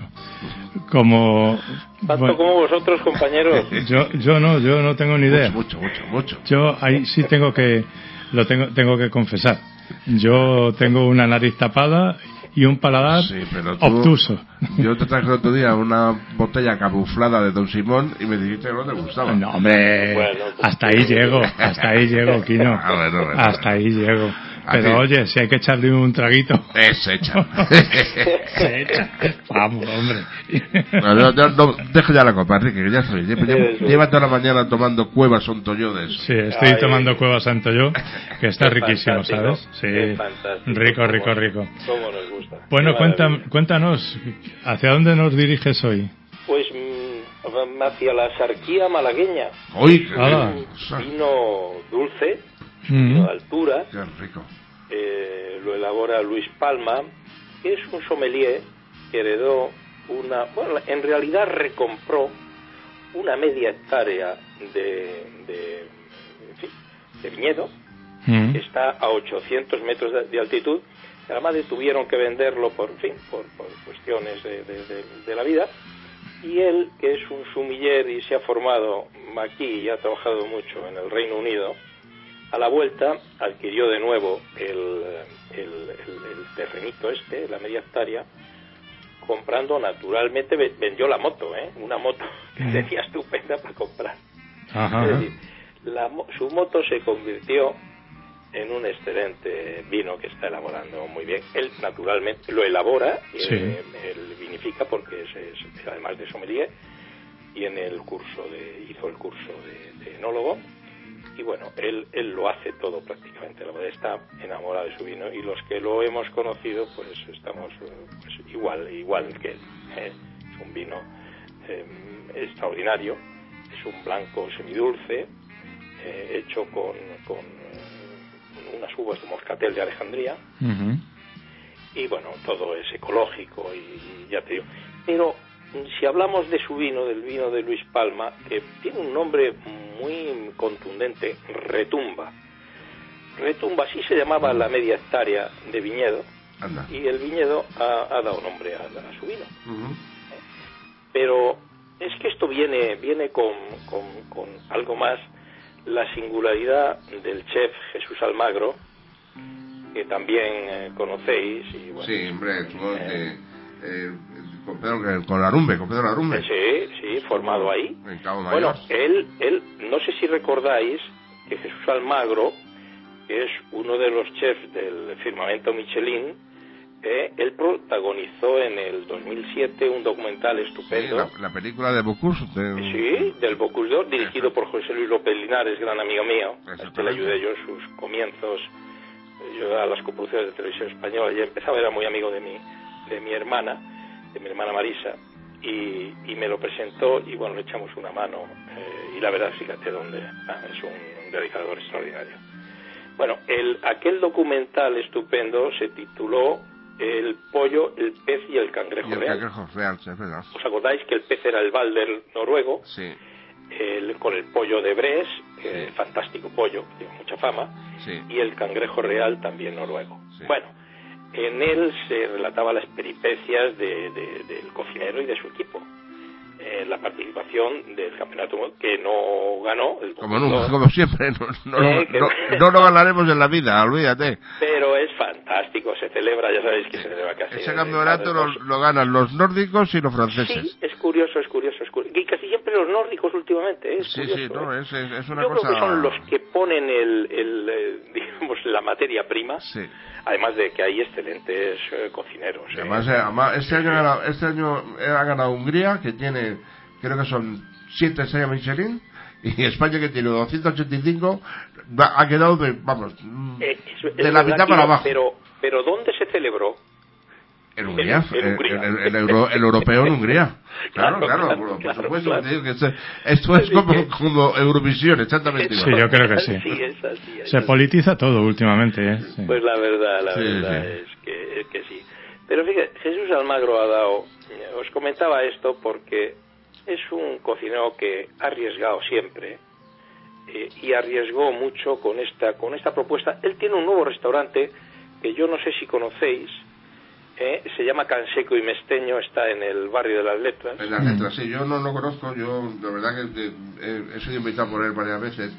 Como
Tanto
bueno,
como vosotros, compañeros. (laughs)
yo, yo no, yo no tengo ni idea.
Mucho, mucho, mucho.
Yo ahí sí tengo que lo tengo tengo que confesar. Yo tengo una nariz tapada y un paladar
Sí, pero tú-
obtuso.
Yo te traje el otro día una botella camuflada de Don Simón y me dijiste que no te gustaba.
No, hombre,
Bueno, pues-
hasta ahí llego, hasta ahí llego, Kino.
Ah, bueno, bueno.
hasta ahí llego. Pero
ti.
oye, si hay que echarle un traguito,
Es hecha. (laughs)
se echa. Vamos, hombre.
No, no, no, no, deja ya la copa, Enrique, que ya estoy. Lleva, toda la mañana tomando cuevas sontoyodes.
Sí, estoy
Ay,
tomando Cueva Santo yo, que está riquísimo, ¿sabes? Sí, rico, rico, rico.
Cómo nos gusta.
Bueno,
maravilla.
cuéntanos, ¿hacia dónde nos diriges hoy?
Pues mm, hacia la sarquía malagueña.
¡Uy, qué
Ah.
Vino dulce, Vino de altura.
¡Qué rico!
eh, lo elabora Luis Palma, que es un sommelier que heredó una, bueno, en realidad recompró una media hectárea de, de, en fin, de viñedo,
Mm.
que está a 800 metros de, de altitud. Además de tuvieron que venderlo por, en fin, por, por cuestiones de, de- de- de la vida. Y él, que es un sumiller y se ha formado aquí y ha trabajado mucho en el Reino Unido, a la vuelta adquirió de nuevo el, el, el- el terrenito este, la media hectárea, comprando naturalmente, ve- vendió la moto, ¿eh? una moto que tenía estupenda para comprar.
Ajá.
Es decir, la su moto se convirtió en un excelente vino que está elaborando muy bien. Él naturalmente lo elabora, y
Sí.
él, él vinifica porque es, es- además de sommelier y en el curso de hizo el curso de, de enólogo y bueno, él, él lo hace todo prácticamente, la verdad está enamorado de su vino y los que lo hemos conocido pues estamos eh, pues, igual, igual que él. ¿eh? Es un vino eh, extraordinario, es un blanco semidulce, eh, hecho con, con unas uvas de moscatel de Alejandría y bueno, todo es ecológico y ya te digo. Pero si hablamos de su vino, del vino de Luis Palma, que tiene un nombre muy contundente, Retumba. Retumba, así se llamaba la media hectárea de viñedo
Anda.
y el viñedo ha, ha dado nombre a, a su vino. Pero es que esto viene, viene con, con- con algo más, la singularidad del chef Jesús Almagro, que también eh, conocéis. Y, bueno,
Sí, hombre, supongo que... eh, con Pedro, con Arumbe, con Pedro Arumbe.
Sí, sí, formado ahí.
En Cabo
Bueno, él, él, no sé si recordáis que Jesús Almagro, que es uno de los chefs del firmamento Michelin, eh, él protagonizó en el 2007 un documental
Sí,
estupendo.
la, la película de Bocuse. de-
Sí, del Bocuse d'Or, dirigido por José Luis López Linares, gran amigo mío. A este le ayudé yo en sus comienzos. Yo a las coproducciones de televisión española ya empezaba, era muy amigo de mi, de mi hermana, de mi hermana Marisa, y, y me lo presentó y bueno, le echamos una mano. eh, y la verdad, fíjate dónde ah, es un realizador extraordinario. Bueno, el, aquel documental estupendo se tituló El pollo, el pez y el cangrejo
Y el
real.
cangrejo real, es verdad.
¿Os acordáis que el pez era el balder noruego?
Sí,
el- con el pollo de Bres, fantástico pollo, tiene mucha fama,
sí.
y el cangrejo real también noruego.
Sí.
Bueno, en él se relataba las peripecias de- de- del cocinero y de su equipo. Eh, la participación del campeonato que no ganó, el
Como nunca, como siempre. (laughs) No, no,
Eh,
no, no, no lo ganaremos en la vida, olvídate.
pero es fantástico, se celebra, ya sabéis que se celebra casi.
Ese campeonato lo, lo ganan los nórdicos y los franceses.
Sí, es curioso, es curioso, es curioso. Y casi siempre los nórdicos últimamente, ¿eh? es
Sí,
curioso,
sí, no,
¿eh?
es, es, es una
Yo
cosa...
creo que son los que ponen el, el, eh, (laughs) digamos, la materia prima,
Sí.
además de que hay excelentes eh, cocineros.
Además, además, este año, este año ha ganado Hungría, que tiene, creo que son siete estrellas Michelin, y España, que tiene 285, va- ha quedado, de, vamos, mm,
Eh, es- es
de la mitad para abajo.
Pero, pero ¿dónde se celebró?
En Hungría,
en
el,
Hungría.
el- el euro- el europeo en Hungría. (laughs) Claro,
Claro,
claro,
claro,
por supuesto.
claro.
que esto, esto es como, Eurovisión, exactamente
Sí, yo creo que sí. (laughs)
Sí, es así, es
Se politiza todo últimamente, ¿eh? Sí.
Pues la verdad, la
Sí,
verdad
sí.
Es, que, es que sí. Pero fíjate, Jesús Almagro ha dado, os comentaba esto porque es un cocinero que ha arriesgado siempre eh, y arriesgó mucho con esta, con esta propuesta. Él tiene un nuevo restaurante que yo no sé si conocéis, eh, se llama Canseco y Mesteño, está en el barrio de las Letras.
En las letras, sí, yo no lo conozco, yo de verdad que eh, he sido invitado por él varias veces,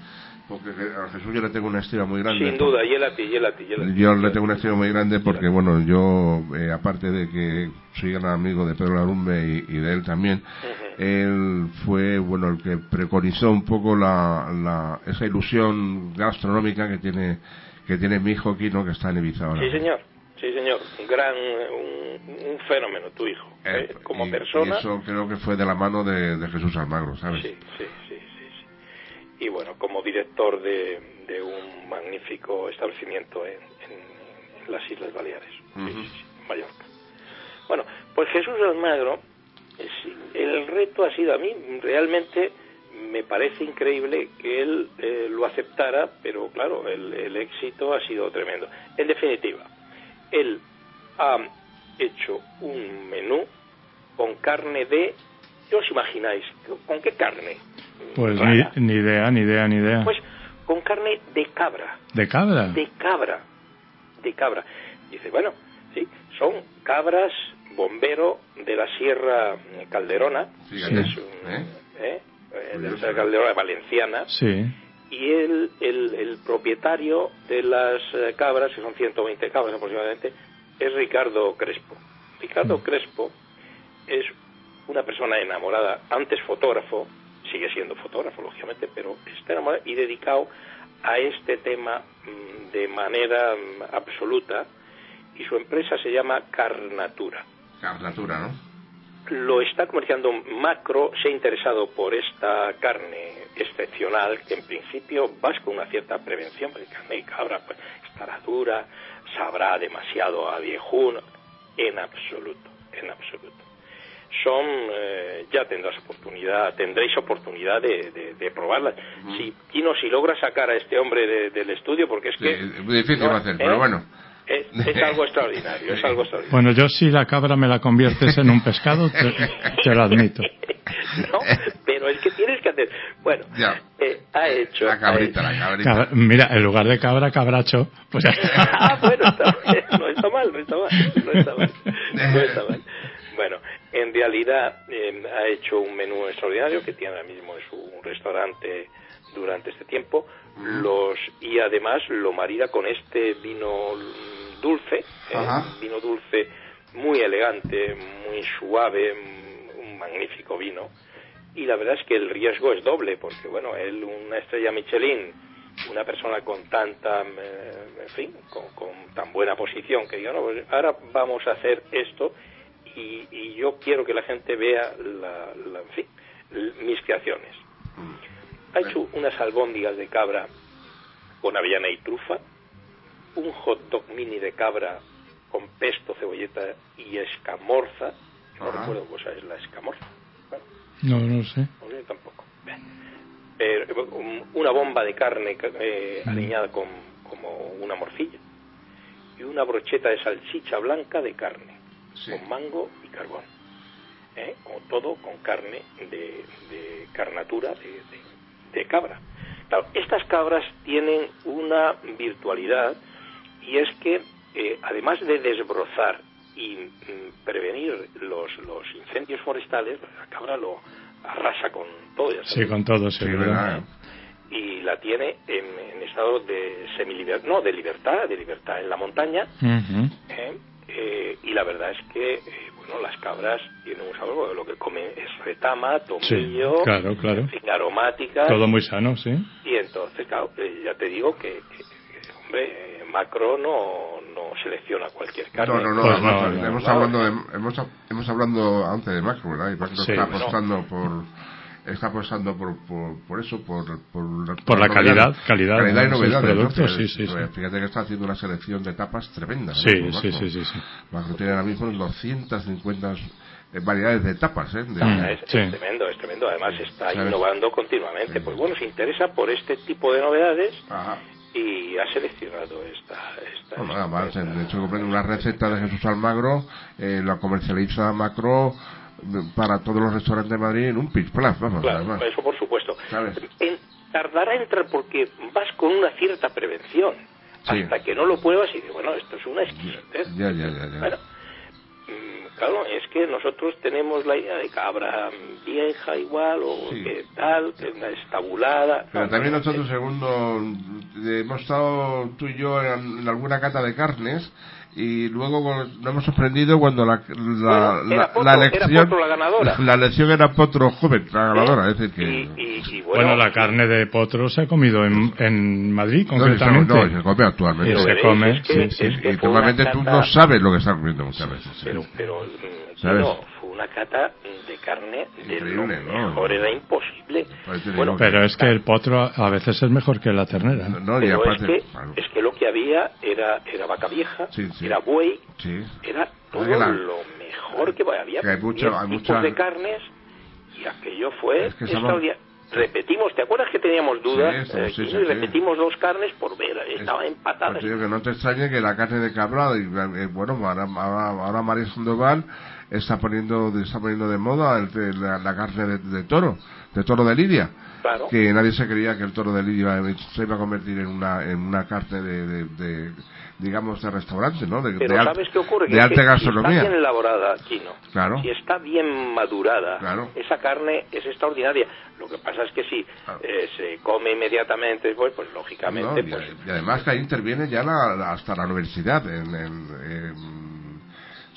porque a Jesús yo le tengo una estima muy grande.
Sin duda, y a ti, y.
Yo le tengo una estima muy grande porque, bueno, yo, eh, aparte de que soy gran amigo de Pedro Larumbe y, y de él también, él fue, bueno, el que preconizó un poco la, la, esa ilusión gastronómica que tiene, que tiene mi hijo Kino, que está en Ibiza ahora.
Sí, señor. Sí, señor. Un gran, un, un fenómeno, tu hijo.
Eh,
¿eh? Como
y-
persona.
Y eso creo que fue de la mano de, de Jesús Almagro, ¿sabes?
Sí, sí. Y bueno, como director de, de un magnífico establecimiento en, en- en las Islas Baleares, en Mallorca. Bueno, pues Jesús Almagro, el reto ha sido a mí, realmente me parece increíble que él eh, lo aceptara, pero claro, el, el éxito ha sido tremendo. En definitiva, él ha hecho un menú con carne de... ¿Qué os imagináis? ¿Con qué carne?
Pues ni, idea, ni idea, ni idea.
Pues con carne de cabra,
¿De cabra?
de cabra, de cabra. Dice, bueno, sí, son cabras bombero de la Sierra Calderona, es un-
¿eh?
¿eh? Eh, de la Sierra Calderona valenciana,
Sí.
y el, el, el propietario de las cabras, que son 120 cabras aproximadamente, es Ricardo Crespo. Ricardo Crespo es una persona enamorada, antes fotógrafo, sigue siendo fotógrafo, lógicamente, pero está enamorado y dedicado a este tema mm, de manera mm, absoluta, y su empresa se llama Carnatura
Carnatura, ¿no?
lo está comerciando Macro, se ha interesado por esta carne excepcional, que en principio vas con una cierta prevención, porque carne de cabra pues, estará dura, sabrá demasiado a viejuno, en absoluto, en absoluto. Son, eh, ya tendrás oportunidad, tendréis oportunidad de, de, de probarlas. Si, Kino, si logra sacar a este hombre de- del estudio, porque es
Sí,
que...
difícil
no,
va a hacer,
¿eh?
pero bueno.
Es, es algo extraordinario, es algo extraordinario.
Bueno, yo si la cabra me la conviertes en un pescado, te, te lo admito. (laughs)
no, pero es que tienes que hacer. Bueno,
Ya.
eh, ha hecho.
La cabrita,
hecho-
la cabrita.
Cabra- mira, en lugar de cabra, cabracho. Pues (laughs)
ah, bueno, está bien, no está mal, no está mal, no está mal, no está mal. (laughs) En realidad eh, ha hecho un menú extraordinario que tiene ahora mismo en su restaurante durante este tiempo, los y además lo marida con este vino dulce, eh, vino dulce muy elegante, muy suave, mm, un magnífico vino. Y la verdad es que el riesgo es doble, porque bueno, él, una estrella Michelin, una persona con tanta, eh, en fin, con, con tan buena posición, que diga, no, pues ahora vamos a hacer esto y, y yo quiero que la gente vea, la, la- en fin, mis creaciones. Ha hecho unas albóndigas de cabra con avellana y trufa, un hot dog mini de cabra con pesto, cebolleta y escamorza. No
Ajá.
recuerdo cosa es la escamorza. Bueno,
no, no sé.
no sé tampoco. Eh, una bomba de carne eh, aliñada con como una morcilla y una brocheta de salchicha blanca de carne
Sí.
con mango y carbón. ¿eh? Como todo con carne de, de carnatura de, de- de cabra. Claro, estas cabras tienen una virtualidad y es que eh, además de desbrozar y mm, prevenir los, los incendios forestales, la cabra lo arrasa con todo. ya
Sí, con todo, sí, ¿verdad?
verdad.
y la tiene en, en estado de semilibertad, no, de libertad, de libertad en la montaña. ¿eh? Eh, y la verdad es que, eh, bueno, las cabras tienen un sabor, lo que comen es retama,
Sí,
tomillo,
claro, claro.
en fin, aromáticas,
Todo muy sano, sí.
y entonces, claro, eh, ya te digo que, que- que, hombre, eh, Macro no, no selecciona cualquier carne.
No, no, no,
Pues
además,
no, no,
hemos,
no.
hablando de, hemos, hemos hablando antes de Macro, ¿verdad? Y Macro
Sí,
está apostando por está apostando por, por, por eso, por, por,
Por la calidad, calidad,
calidad y
¿no? Sus
novedades. ¿no?
productos,
Que-
sí, sí,
pues,
sí.
Fíjate que está haciendo una selección de tapas tremenda. ¿no?
Sí, sí,
Macro.
sí, sí, sí.
Macro tiene ahora mismo 250 eh, variedades de tapas, ¿eh? De-
Mm.
Es, tremendo, es tremendo. Además está
¿Sabes?
innovando continuamente.
Sí.
Pues bueno, se interesa por este tipo de novedades
Ajá.
y ha seleccionado esta. esta,
bueno, además, de hecho, una receta de Jesús Almagro, eh, la comercializa Macro para todos los restaurantes de Madrid en un pitch plus, vamos.
Claro, eso por supuesto. En, tardará en entrar porque vas con una cierta prevención. Hasta que no lo pruebas y dices, bueno, esto es una exquisitez.
Ya, ya, ya. ya.
Bueno, Claro, es que nosotros tenemos la idea de cabra vieja igual o que tal, que es tabulada.
Pero también nosotros, segundo, hemos estado tú y yo en, alguna cata de carnes y luego nos hemos sorprendido cuando la, la, la, elección
la, ganadora. (laughs)
la elección era potro joven la ganadora es decir que
bueno, la carne de potro se ha comido en, en Madrid concretamente
no, se come actualmente
se come sí, sí.
y normalmente tú no sabes lo que estás comiendo muchas veces
pero, pero ¿sabes? no una cata de carne de lo mejor era imposible.
Bueno, pero es que el potro a veces es mejor que la ternera
no,
pero es, que, es que lo que había era era vaca vieja era buey era todo lo mejor que había.
que hay mucho, hay
tipos de carnes y aquello fue es que repetimos, ¿te acuerdas que teníamos dudas? Eh, y repetimos dos carnes por ver, estaba empatada.
que no te extrañe que la carne de cabra, eh, bueno, ahora, ahora, María Sandoval está poniendo, está poniendo de moda la, carne de, toro, de toro de Lidia. Que nadie se creía que el toro de Lidia se iba a convertir en una, en una carne de digamos, de restaurante, ¿no? De,
Pero ¿sabes qué ocurre?
De alta gastronomía.
Si está bien elaborada, Chino,
claro.
si está bien madurada, esa carne es extraordinaria. Lo que pasa es que si eh, se come inmediatamente, pues, pues lógicamente...
y,
pues,
y, además que ahí interviene ya la, hasta la universidad en, en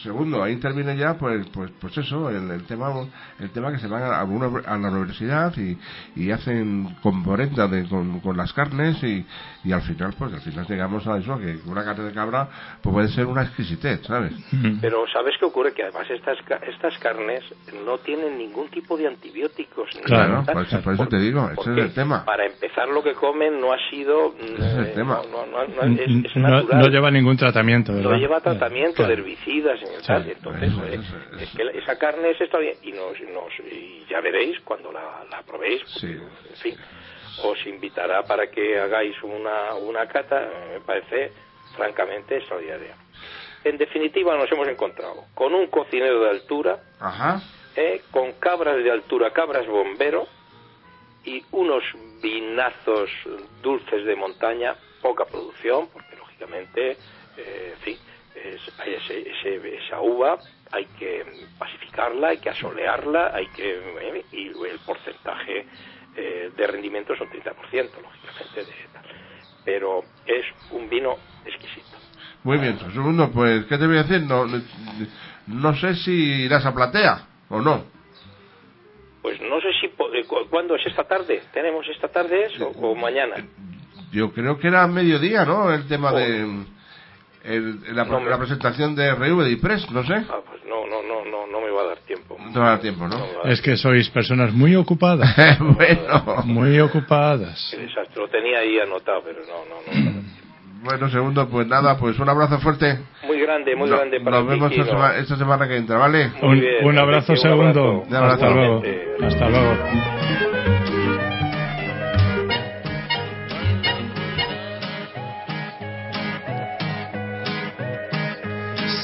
Segundo, ahí interviene ya, pues, pues, pues eso, el, tema, el tema que se van a, a, la universidad y, y hacen componenda de, con, con, las carnes y, y al final, pues al final llegamos a eso, que una carne de cabra pues puede ser una exquisitez, ¿sabes?
Pero ¿sabes qué ocurre? Que además estas, estas carnes no tienen ningún tipo de antibióticos.
Claro, por eso, te digo, ese es el tema.
Para empezar, lo que comen no ha sido...
Ese es el tema.
No, no, no, es, natural.
no, lleva ningún tratamiento, ¿verdad?
No lleva tratamiento de herbicidas, entonces, es que esa carne es esto y, nos, nos, y ya veréis cuando la, la probéis. En fin, os invitará para que hagáis una, una cata, me parece francamente extraordinaria. En definitiva, nos hemos encontrado con un cocinero de altura, eh, con cabras de altura, cabras bombero, y unos vinazos dulces de montaña, poca producción, porque lógicamente, eh, en fin, es, esa uva hay que pacificarla, hay que asolearla, hay que eh, y el porcentaje eh, de rendimiento son 30%, lógicamente, pero es un vino exquisito.
Muy bien, segundo, pues, ¿qué te voy a decir? No, no sé si irás a Platea o no.
Pues no sé si, eh, ¿cuándo es esta tarde? ¿Tenemos esta tarde eso o mañana?
Yo creo que era mediodía, ¿no? El tema de el, la, la, presentación de RV de IPRES, no sé.
Ah, pues no, no, no, no, no me va a dar tiempo.
No me va a dar tiempo, ¿no?
es que sois personas muy ocupadas. (laughs)
bueno.
Muy ocupadas.
Exacto, lo tenía ahí anotado, pero no, no, no.
Bueno, segundo, pues nada, pues un abrazo fuerte.
Muy grande, muy grande para
Nos vemos esta, semana, esta, semana, que entra, ¿vale?
Un, bien, un, abrazo, segundo.
Un abrazo.
Hasta luego. Hasta luego.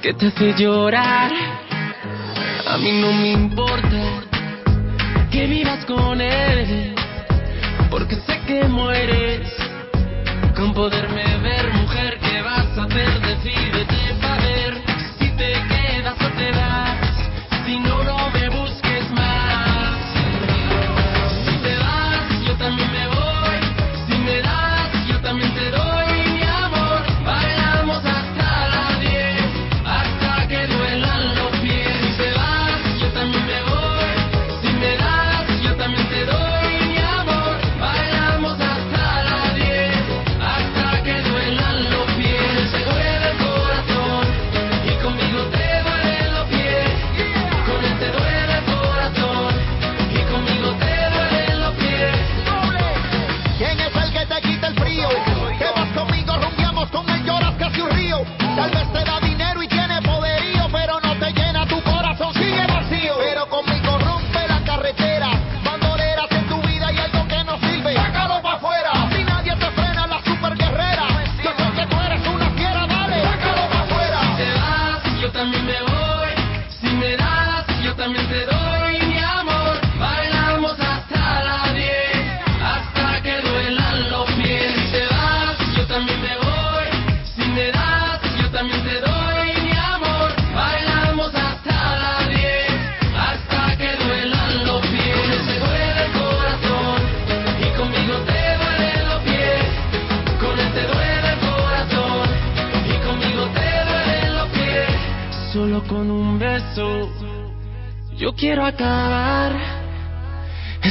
que te hace llorar A mí no me importa que vivas con él, porque sé que mueres con poderme ver, mujer. ¿Qué vas a hacer?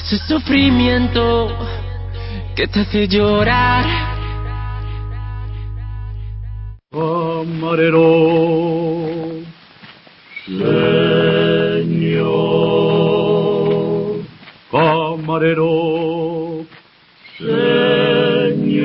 Ese sufrimiento que te hace llorar.
Camarero, señor, camarero, señor,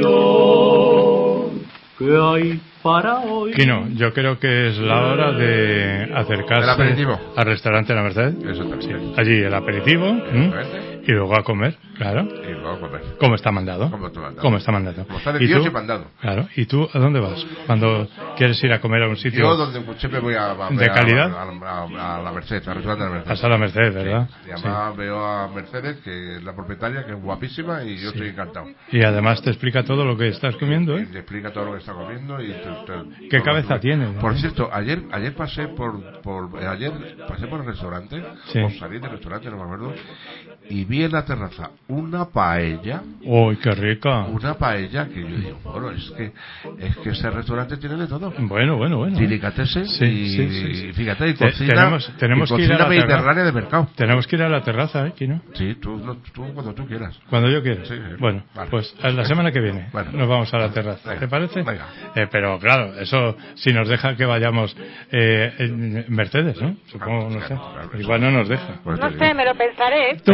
¿qué hay para hoy?
Kino, yo creo que es la hora de acercarse al restaurante La Merced.
Exactamente.
Allí el aperitivo ¿m? Y luego a comer, claro.
Y luego comer.
Como está mandado.
Como está mandado.
Como está mandado.
Como está de
¿Y
Dios
tú?
y mandado.
Claro. ¿Y tú a dónde vas? Cuando quieres ir a comer a un sitio
Yo donde siempre voy a, a-
de
a-
calidad,
a, a- a la Merced, al restaurante de la Merced.
a la Merced, ¿verdad?
Y además veo a Mercedes, que es la propietaria, que es guapísima y yo estoy encantado.
Sí. Y además te explica todo lo que estás comiendo,
Y
¿eh?
te explica todo lo que está comiendo y te- te-
¿Qué cabeza tiene, no?
Por cierto, ayer ayer pasé por, por ayer pasé por el restaurante,
Sí.
o salí del restaurante, no me acuerdo, y vi en la terraza una paella,
¡Uy, qué rica!
una paella que yo digo, bueno, es que es que ese restaurante tiene de todo.
Bueno, bueno, bueno.
Delicatessen
Sí,
y,
sí, sí, sí.
fíjate, y cocina,
tenemos, tenemos
y
que ir a la
mediterránea
terraza.
de mercado.
Tenemos que ir a la terraza, ¿eh, Kino?
Sí, tú, tú cuando tú quieras.
Cuando yo quiera.
Sí.
Bueno,
Vale.
pues a la semana que viene
Bueno.
nos vamos a la terraza.
Venga.
¿Te parece?
Venga.
Eh, pero claro, eso si nos deja que vayamos eh, en Mercedes, ¿no? Supongo, no sé.
claro,
Igual no nos deja.
Pues
No sé, me lo pensaré.
Tú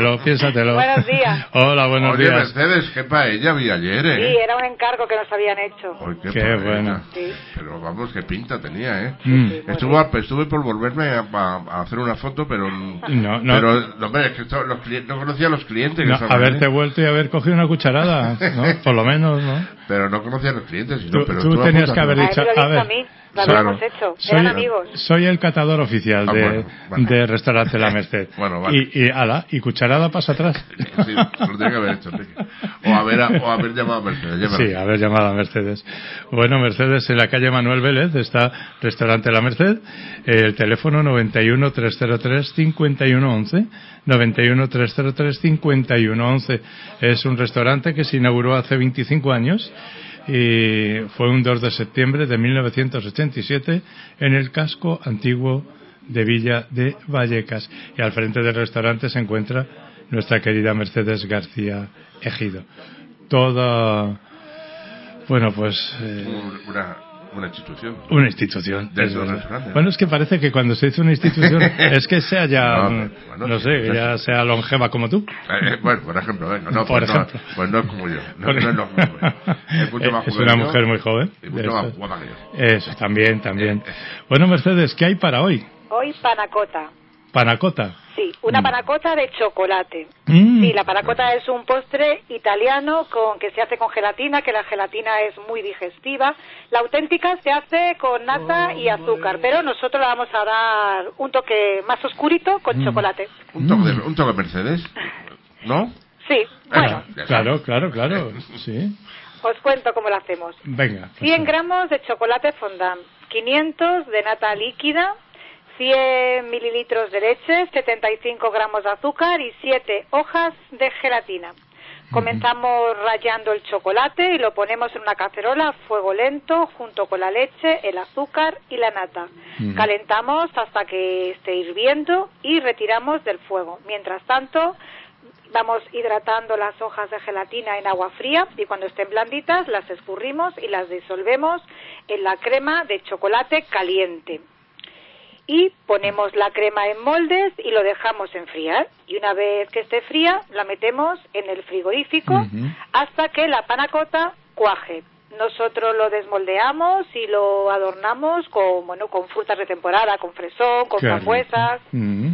piénsatelo, piénsatelo.
Buenos días. (laughs)
Hola, buenos
Oye,
días.
Mercedes, qué paella vi ayer,
Sí,
¿eh?
era un encargo que nos habían hecho.
Ay, qué,
Qué bueno.
Sí.
Pero vamos, qué pinta tenía, ¿eh?
Mm.
Estuve, estuve por volverme a, a- a hacer una foto, pero...
No, no.
Pero, no, hombre, es que esto- los clientes, no conocía a los clientes.
No, haberte
ahí.
vuelto y haber cogido una cucharada, ¿no? (laughs) Por lo menos, ¿no?
Pero no conocía a los clientes. y
Tú-
pero
tú tenías que haber dicho,
A me lo
Claro.
habíamos hecho.
Soy,
Eran amigos.
soy el catador oficial
Ah,
de,
bueno, bueno.
de restaurante La Merced. (laughs)
Bueno, vale.
Y, y ala, y cucharada pasa atrás.
Sí, lo tenía que haber hecho. O haber, o haber llamado a Mercedes.
Sí, haber llamado a Mercedes. Bueno, Mercedes en la calle Manuel Vélez está Restaurante La Merced. El teléfono 91 303 5111. 91 303 5111. Es un restaurante que se inauguró hace 25 años y fue un 2 de septiembre de 1987 en el casco antiguo de Villa de Vallecas. Y al frente del restaurante se encuentra nuestra querida Mercedes García Ejido. Toda, bueno, pues eh,
una institución.
una institución.
Desde restaurante.
Bueno, es que parece que cuando se dice una institución (laughs) es que sea ya,
No,
mm,
bueno,
no sé,
sí.
ya sea longeva como tú.
Eh, bueno, por ejemplo, venga, no, (laughs)
Por
pues,
ejemplo.
No, pues no es como yo. No,
Por-
no es lo mismo. Es mucho (laughs) más
Es
joven
una
que yo
mujer muy joven.
Y mucho más
Eso.
guapa que yo.
Eso, también, también. Bueno, Mercedes, ¿qué hay para hoy?
Hoy panacota.
Panacota.
Sí, una panacota de chocolate.
Mm.
Sí, la panacota es un postre italiano con que se hace con gelatina, que la gelatina es muy digestiva. La auténtica se hace con nata y azúcar, pero nosotros le vamos a dar un toque más oscurito con
Mm.
chocolate.
Un toque, de, un toque Mercedes, ¿no?
Sí, bueno,
Claro, claro, claro. Sí.
os cuento cómo lo hacemos.
Venga.
100 gramos de chocolate fondant, 500 de nata líquida, 100 mililitros de leche, 75 gramos de azúcar y 7 hojas de gelatina. Comenzamos rallando el chocolate y lo ponemos en una cacerola a fuego lento junto con la leche, el azúcar y la nata. Calentamos hasta que esté hirviendo y retiramos del fuego. Mientras tanto, vamos hidratando las hojas de gelatina en agua fría y cuando estén blanditas las escurrimos y las disolvemos en la crema de chocolate caliente. Y ponemos la crema en moldes y lo dejamos enfriar. Y una vez que esté fría, la metemos en el frigorífico hasta que la panacota cuaje. Nosotros lo desmoldeamos y lo adornamos con, bueno, con frutas de temporada, con fresón, con frambuesas.
Mm.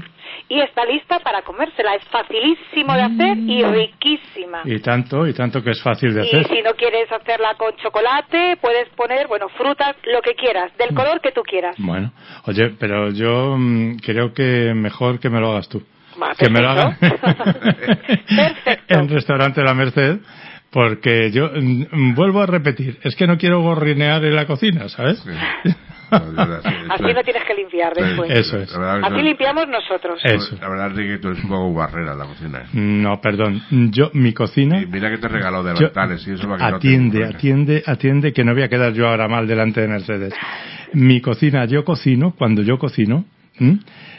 Y está lista para comérsela. Es facilísimo de hacer y riquísima.
Y tanto, y tanto que es fácil de
Y
hacer.
si no quieres hacerla con chocolate, puedes poner, bueno, frutas, lo que quieras, del
Mm.
color que tú quieras.
Bueno, oye, pero yo mm, creo que mejor que me lo hagas tú.
Va,
que me lo (laughs) (laughs)
perfecto.
en restaurante La Merced, porque yo mm, vuelvo a repetir, es que no quiero gorrinear en la cocina, ¿sabes? (laughs)
Así no tienes que limpiar después.
Eso es.
Así limpiamos nosotros.
Eso.
La verdad es que tú eres un poco barrera en la cocina. ¿eh?
No, perdón, yo, mi cocina...
Mira que te
Yo-
delantales y eso para que
atiende,
ocurra.
atiende, atiende, que no voy a quedar yo ahora mal delante de Mercedes. Mi cocina, yo cocino, cuando yo cocino, ¿m?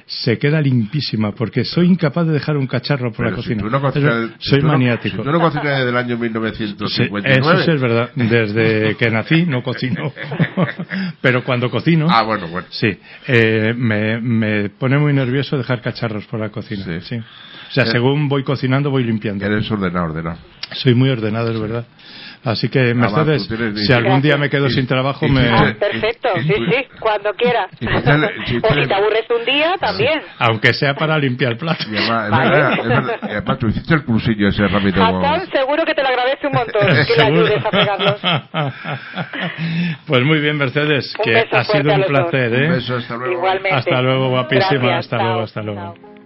se queda limpísima, porque soy incapaz de dejar un cacharro por
Pero
la
si
cocina.
tú no cocinas-
Eso-
si
soy
tú no-
maniático.
si tú no cocinas desde el año
Sí,
1959.
eso sí es verdad. Desde que nací no cocino. (laughs) Pero cuando cocino.
Ah, bueno, bueno.
Sí. eh, me, me pone muy nervioso dejar cacharros por la cocina. Sí. O sea,
Eh,
según voy cocinando, voy limpiando.
Eres ordenado, ordenado.
Soy muy ordenado, es verdad. Así que, Mercedes, si algún día me quedo
y-
sin trabajo,
y-
me.
Ah, perfecto, sí, sí, cuando quieras. O si te aburres un día, también.
Aunque sea para limpiar platos.
Y además, tú hiciste el cursillo ese rápido.
Hassan seguro que te lo agradece un montón que le (laughs) ayudes a. (laughs)
Pues muy bien, Mercedes,
Un
que ha sido un placer, ¿eh?
Un beso, hasta luego.
Igualmente.
Hasta luego, guapísima.
Gracias,
hasta
chao,
luego, hasta luego.
Aquí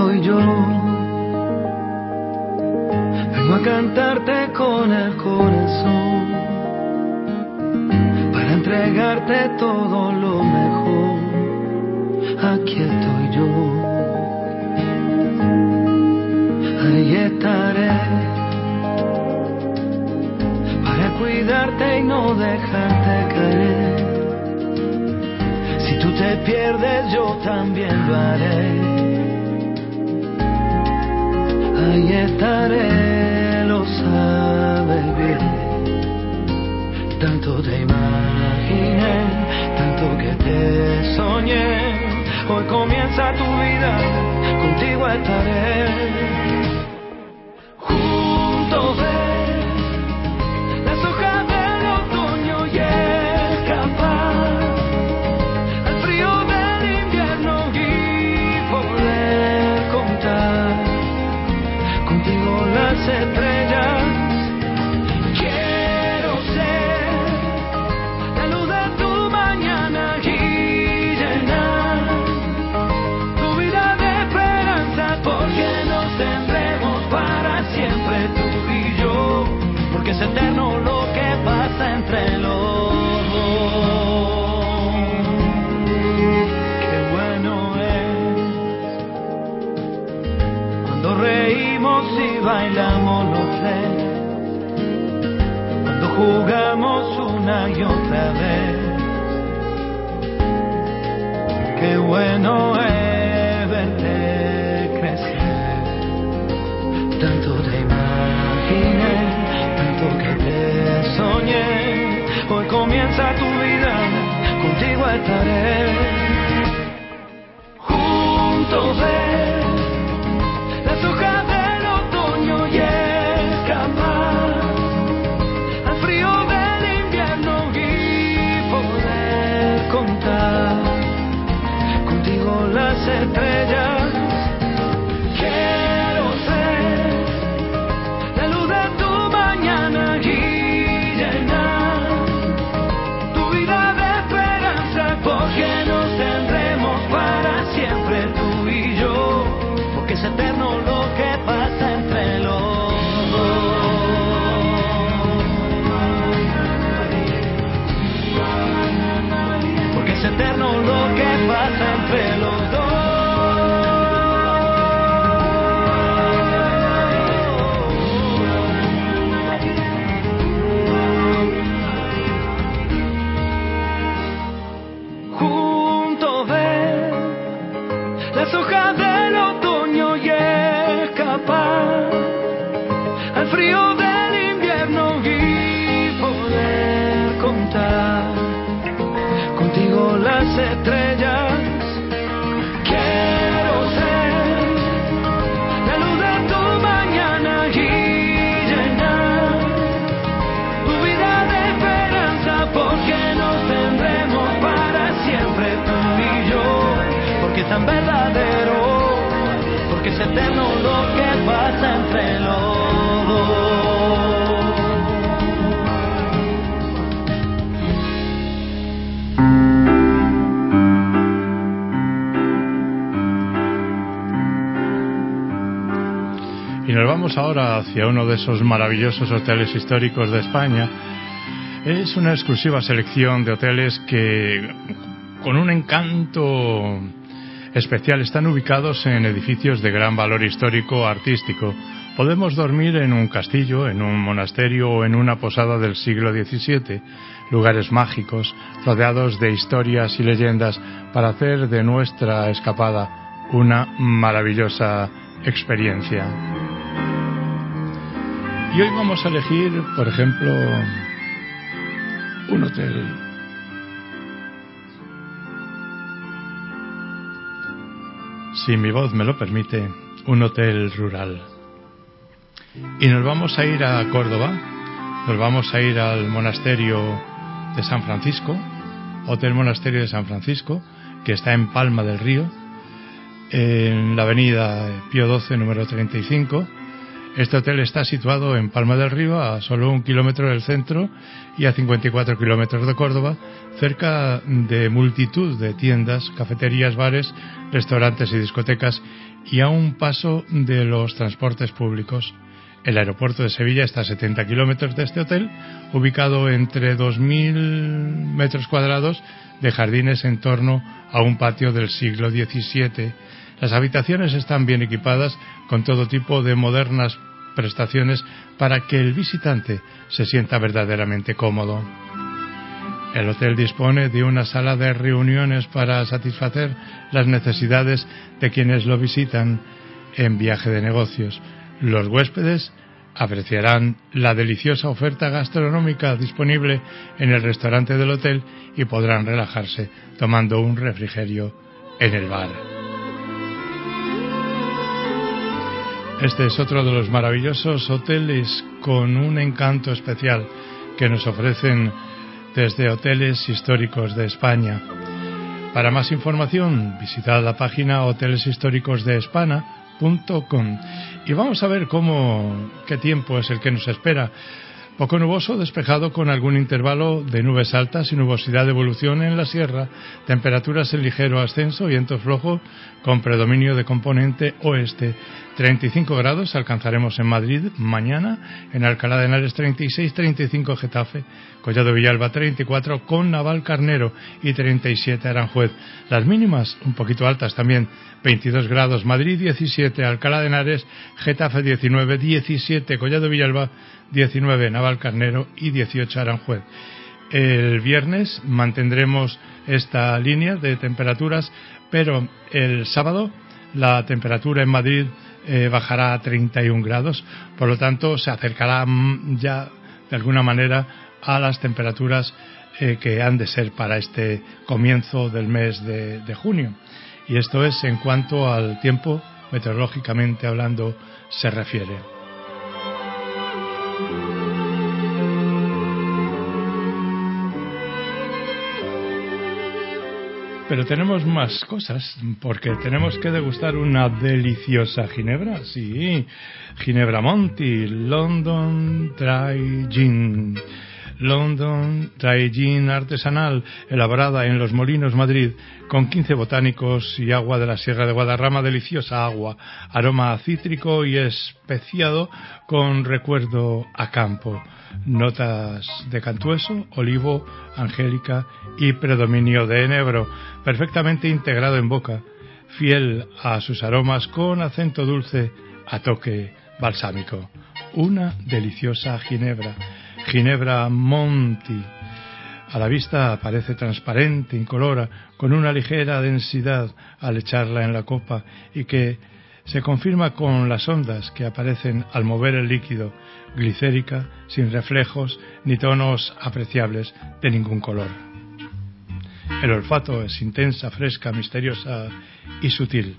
estoy yo. Vengo a cantarte con el corazón. Para entregarte todo lo mejor. Aquí estoy yo. Ahí estaré. Para cuidarte y no dejarte caer. Si tú te pierdes, yo también lo haré. Ahí estaré, lo sabes bien. Tanto te imaginé, tanto que te soñé. Hoy comienza tu vida, contigo estaré. Jugamos una y otra vez. Qué bueno es verte crecer, tanto te imaginé, tanto que te soñé. Hoy comienza tu vida, contigo estaré. Juntos
uno de esos maravillosos hoteles históricos de España. Es una exclusiva selección de hoteles que, con un encanto especial, están ubicados en edificios de gran valor histórico artístico. Podemos dormir en un castillo, en un monasterio o en una posada del siglo XVII, lugares mágicos, rodeados de historias y leyendas, para hacer de nuestra escapada una maravillosa experiencia. Y hoy vamos a elegir, por ejemplo, un hotel. Si mi voz me lo permite, un hotel rural. Y nos vamos a ir a Córdoba, nos vamos a ir al monasterio de San Francisco, Hotel Monasterio de San Francisco, que está en Palma del Río, en la avenida Pío XII, número 35. Este hotel está situado en Palma del Río, a solo un kilómetro del centro y a 54 kilómetros de Córdoba, cerca de multitud de tiendas, cafeterías, bares, restaurantes y discotecas y a un paso de los transportes públicos. El aeropuerto de Sevilla está a 70 kilómetros de este hotel, ubicado entre 2.000 metros cuadrados de jardines en torno a un patio del siglo XVII. Las habitaciones están bien equipadas con todo tipo de modernas prestaciones para que el visitante se sienta verdaderamente cómodo. El hotel dispone de una sala de reuniones para satisfacer las necesidades de quienes lo visitan en viaje de negocios. Los huéspedes apreciarán la deliciosa oferta gastronómica disponible en el restaurante del hotel y podrán relajarse tomando un refrigerio en el bar. Este es otro de los maravillosos hoteles con un encanto especial que nos ofrecen desde hoteles históricos de España. Para más información, visitad la página hoteleshistóricosdeespana.com y vamos a ver cómo qué tiempo es el que nos espera. Poco nuboso, despejado con algún intervalo de nubes altas y nubosidad de evolución en la sierra, temperaturas en ligero ascenso, viento flojo con predominio de componente oeste. 35 grados alcanzaremos en Madrid mañana, en Alcalá de Henares 36, 35 Getafe, Collado Villalba 34 con Naval Carnero y 37 Aranjuez. Las mínimas un poquito altas también, 22 grados Madrid 17, Alcalá de Henares, Getafe 19, 17 Collado Villalba 19 Naval Carnero y 18 Aranjuez. El viernes mantendremos esta línea de temperaturas, pero el sábado la temperatura en Madrid eh, bajará a 31 grados, por lo tanto se acercará mm, ya de alguna manera a las temperaturas eh, que han de ser para este comienzo del mes de, de junio. Y esto es en cuanto al tiempo, meteorológicamente hablando, se refiere. Pero tenemos más cosas, porque tenemos que degustar una deliciosa ginebra, sí, Ginebra Monti, London Dry Gin. London Dry Gin artesanal, elaborada en Los Molinos, Madrid, con 15 botánicos y agua de la Sierra de Guadarrama, deliciosa agua, aroma cítrico y especiado con recuerdo a campo. Notas de cantueso, olivo, angélica y predominio de enebro, perfectamente integrado en boca, fiel a sus aromas con acento dulce a toque balsámico. Una deliciosa ginebra Ginebra Monti. A la vista parece transparente, incolora, con una ligera densidad al echarla en la copa y que se confirma con las ondas que aparecen al mover el líquido, glicérica, sin reflejos ni tonos apreciables de ningún color. El olfato es intensa, fresca, misteriosa y sutil,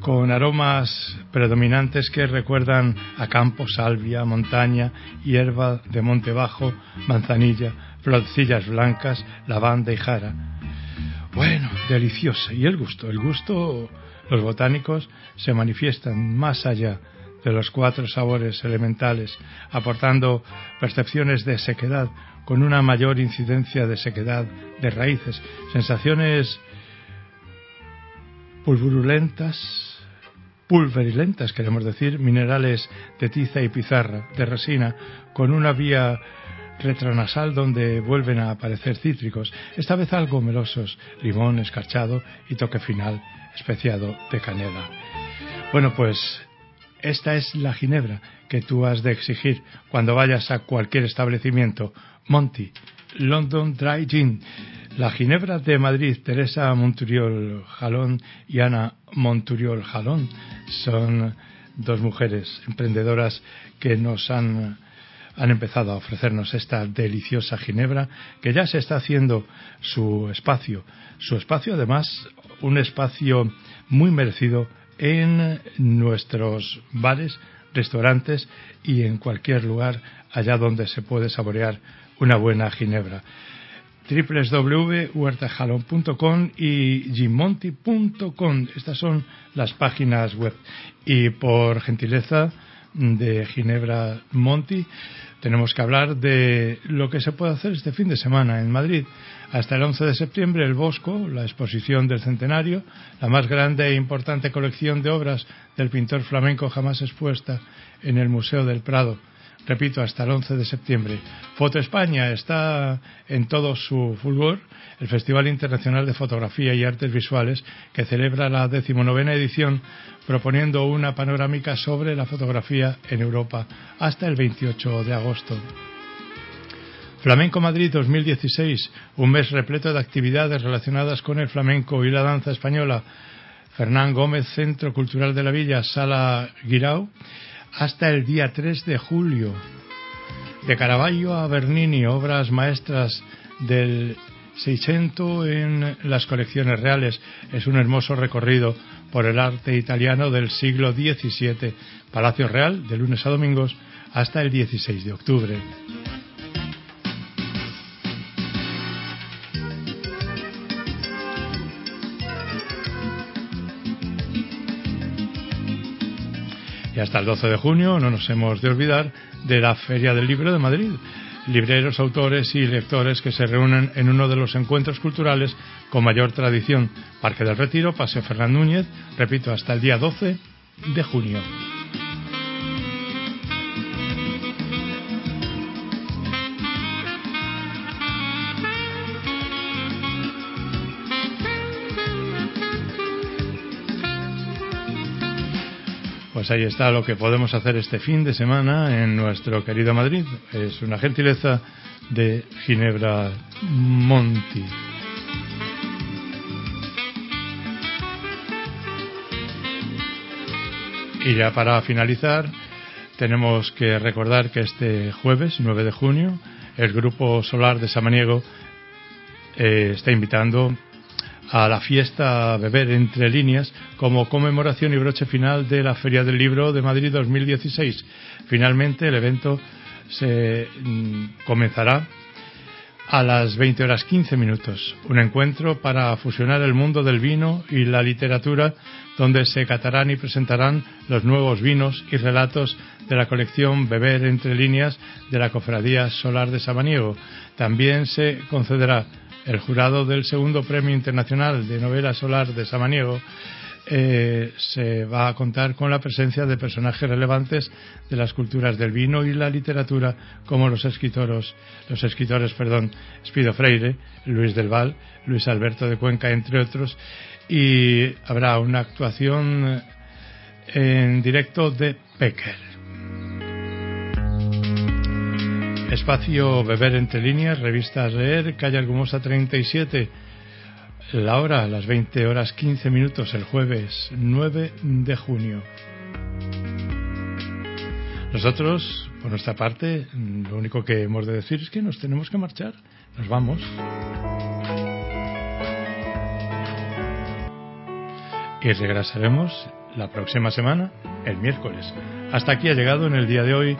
con aromas predominantes que recuerdan a campo, salvia, montaña, hierba de monte bajo, manzanilla, florcillas blancas, lavanda y jara. Bueno, deliciosa. ¿Y el gusto? El gusto, los botánicos se manifiestan más allá de los cuatro sabores elementales, aportando percepciones de sequedad con una mayor incidencia de sequedad de raíces, sensaciones pulverulentas, pulverilentas, queremos decir, minerales de tiza y pizarra, de resina, con una vía retronasal donde vuelven a aparecer cítricos, esta vez algo melosos, limón escarchado y toque final especiado de canela. Bueno, pues esta es la ginebra que tú has de exigir cuando vayas a cualquier establecimiento. Monty, London Dry Gin. La ginebra de Madrid, Teresa Monturiol Jalón y Ana Monturiol Jalón son dos mujeres emprendedoras que nos han han empezado a ofrecernos esta deliciosa ginebra que ya se está haciendo su espacio. Su espacio, además, un espacio muy merecido en nuestros bares, restaurantes y en cualquier lugar allá donde se puede saborear una buena ginebra www.huertajalón.com y gimonti.com. Estas son las páginas web. Y por gentileza de Ginebra Monti, tenemos que hablar de lo que se puede hacer este fin de semana en Madrid. Hasta el 11 de septiembre, el Bosco, la exposición del centenario, la más grande e importante colección de obras del pintor flamenco jamás expuesta en el Museo del Prado repito, hasta el 11 de septiembre. Foto España está en todo su fulgor, el Festival Internacional de Fotografía y Artes Visuales, que celebra la decimonovena edición, proponiendo una panorámica sobre la fotografía en Europa hasta el 28 de agosto. Flamenco Madrid 2016, un mes repleto de actividades relacionadas con el flamenco y la danza española. Fernán Gómez, Centro Cultural de la Villa, Sala Guirao hasta el día 3 de julio. De Caravaggio a Bernini, obras maestras del Seicento en las colecciones reales. Es un hermoso recorrido por el arte italiano del siglo XVII. Palacio Real, de lunes a domingos, hasta el 16 de octubre. Y hasta el 12 de junio no nos hemos de olvidar de la Feria del Libro de Madrid. Libreros, autores y lectores que se reúnen en uno de los encuentros culturales con mayor tradición. Parque del Retiro, Paseo Fernán Núñez, repito, hasta el día 12 de junio. Pues ahí está lo que podemos hacer este fin de semana en nuestro querido Madrid. Es una gentileza de Ginebra Monti. Y ya para finalizar, tenemos que recordar que este jueves, 9 de junio, el Grupo Solar de Samaniego eh, está invitando a la fiesta Beber entre líneas como conmemoración y broche final de la Feria del Libro de Madrid 2016. Finalmente el evento se mm, comenzará a las 20 horas 15 minutos. Un encuentro para fusionar el mundo del vino y la literatura donde se catarán y presentarán los nuevos vinos y relatos de la colección Beber entre líneas de la Cofradía Solar de Samaniego. También se concederá el jurado del segundo Premio Internacional de Novela Solar de Samaniego eh, se va a contar con la presencia de personajes relevantes de las culturas del vino y la literatura, como los escritores, los escritores, perdón, Espido Freire, Luis del Val, Luis Alberto de Cuenca, entre otros, y habrá una actuación en directo de Pecker. Espacio Beber entre líneas, revista Leer, calle Argumosa 37. La hora, las 20 horas 15 minutos, el jueves 9 de junio. Nosotros, por nuestra parte, lo único que hemos de decir es que nos tenemos que marchar. Nos vamos. Y regresaremos la próxima semana, el miércoles. Hasta aquí ha llegado en el día de hoy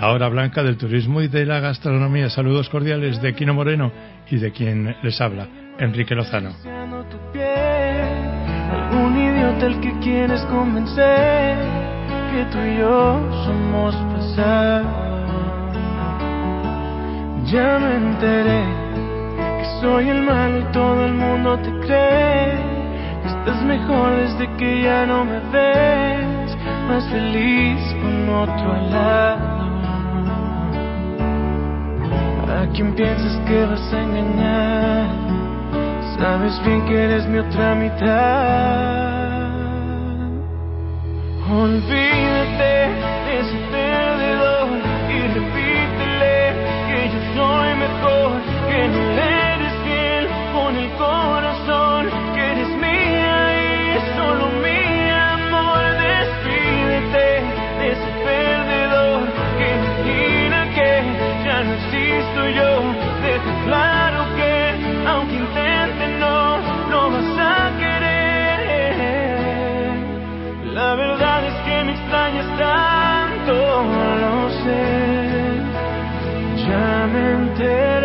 la hora blanca del turismo y de la gastronomía. Saludos cordiales de Quino Moreno y de quien les habla, Enrique Lozano.
Algún idiota el que quieres convencer que tú y yo somos pasado. Ya me enteré que soy el malo y todo el mundo te cree. Estás mejor desde que ya no me ves. Más feliz con otro lado. ¿A quién piensas que vas a engañar? Sabes bien que eres mi otra mitad. Olvídate ya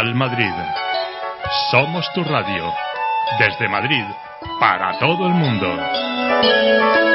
Capital Madrid. Somos tu radio. Desde Madrid, para todo el mundo.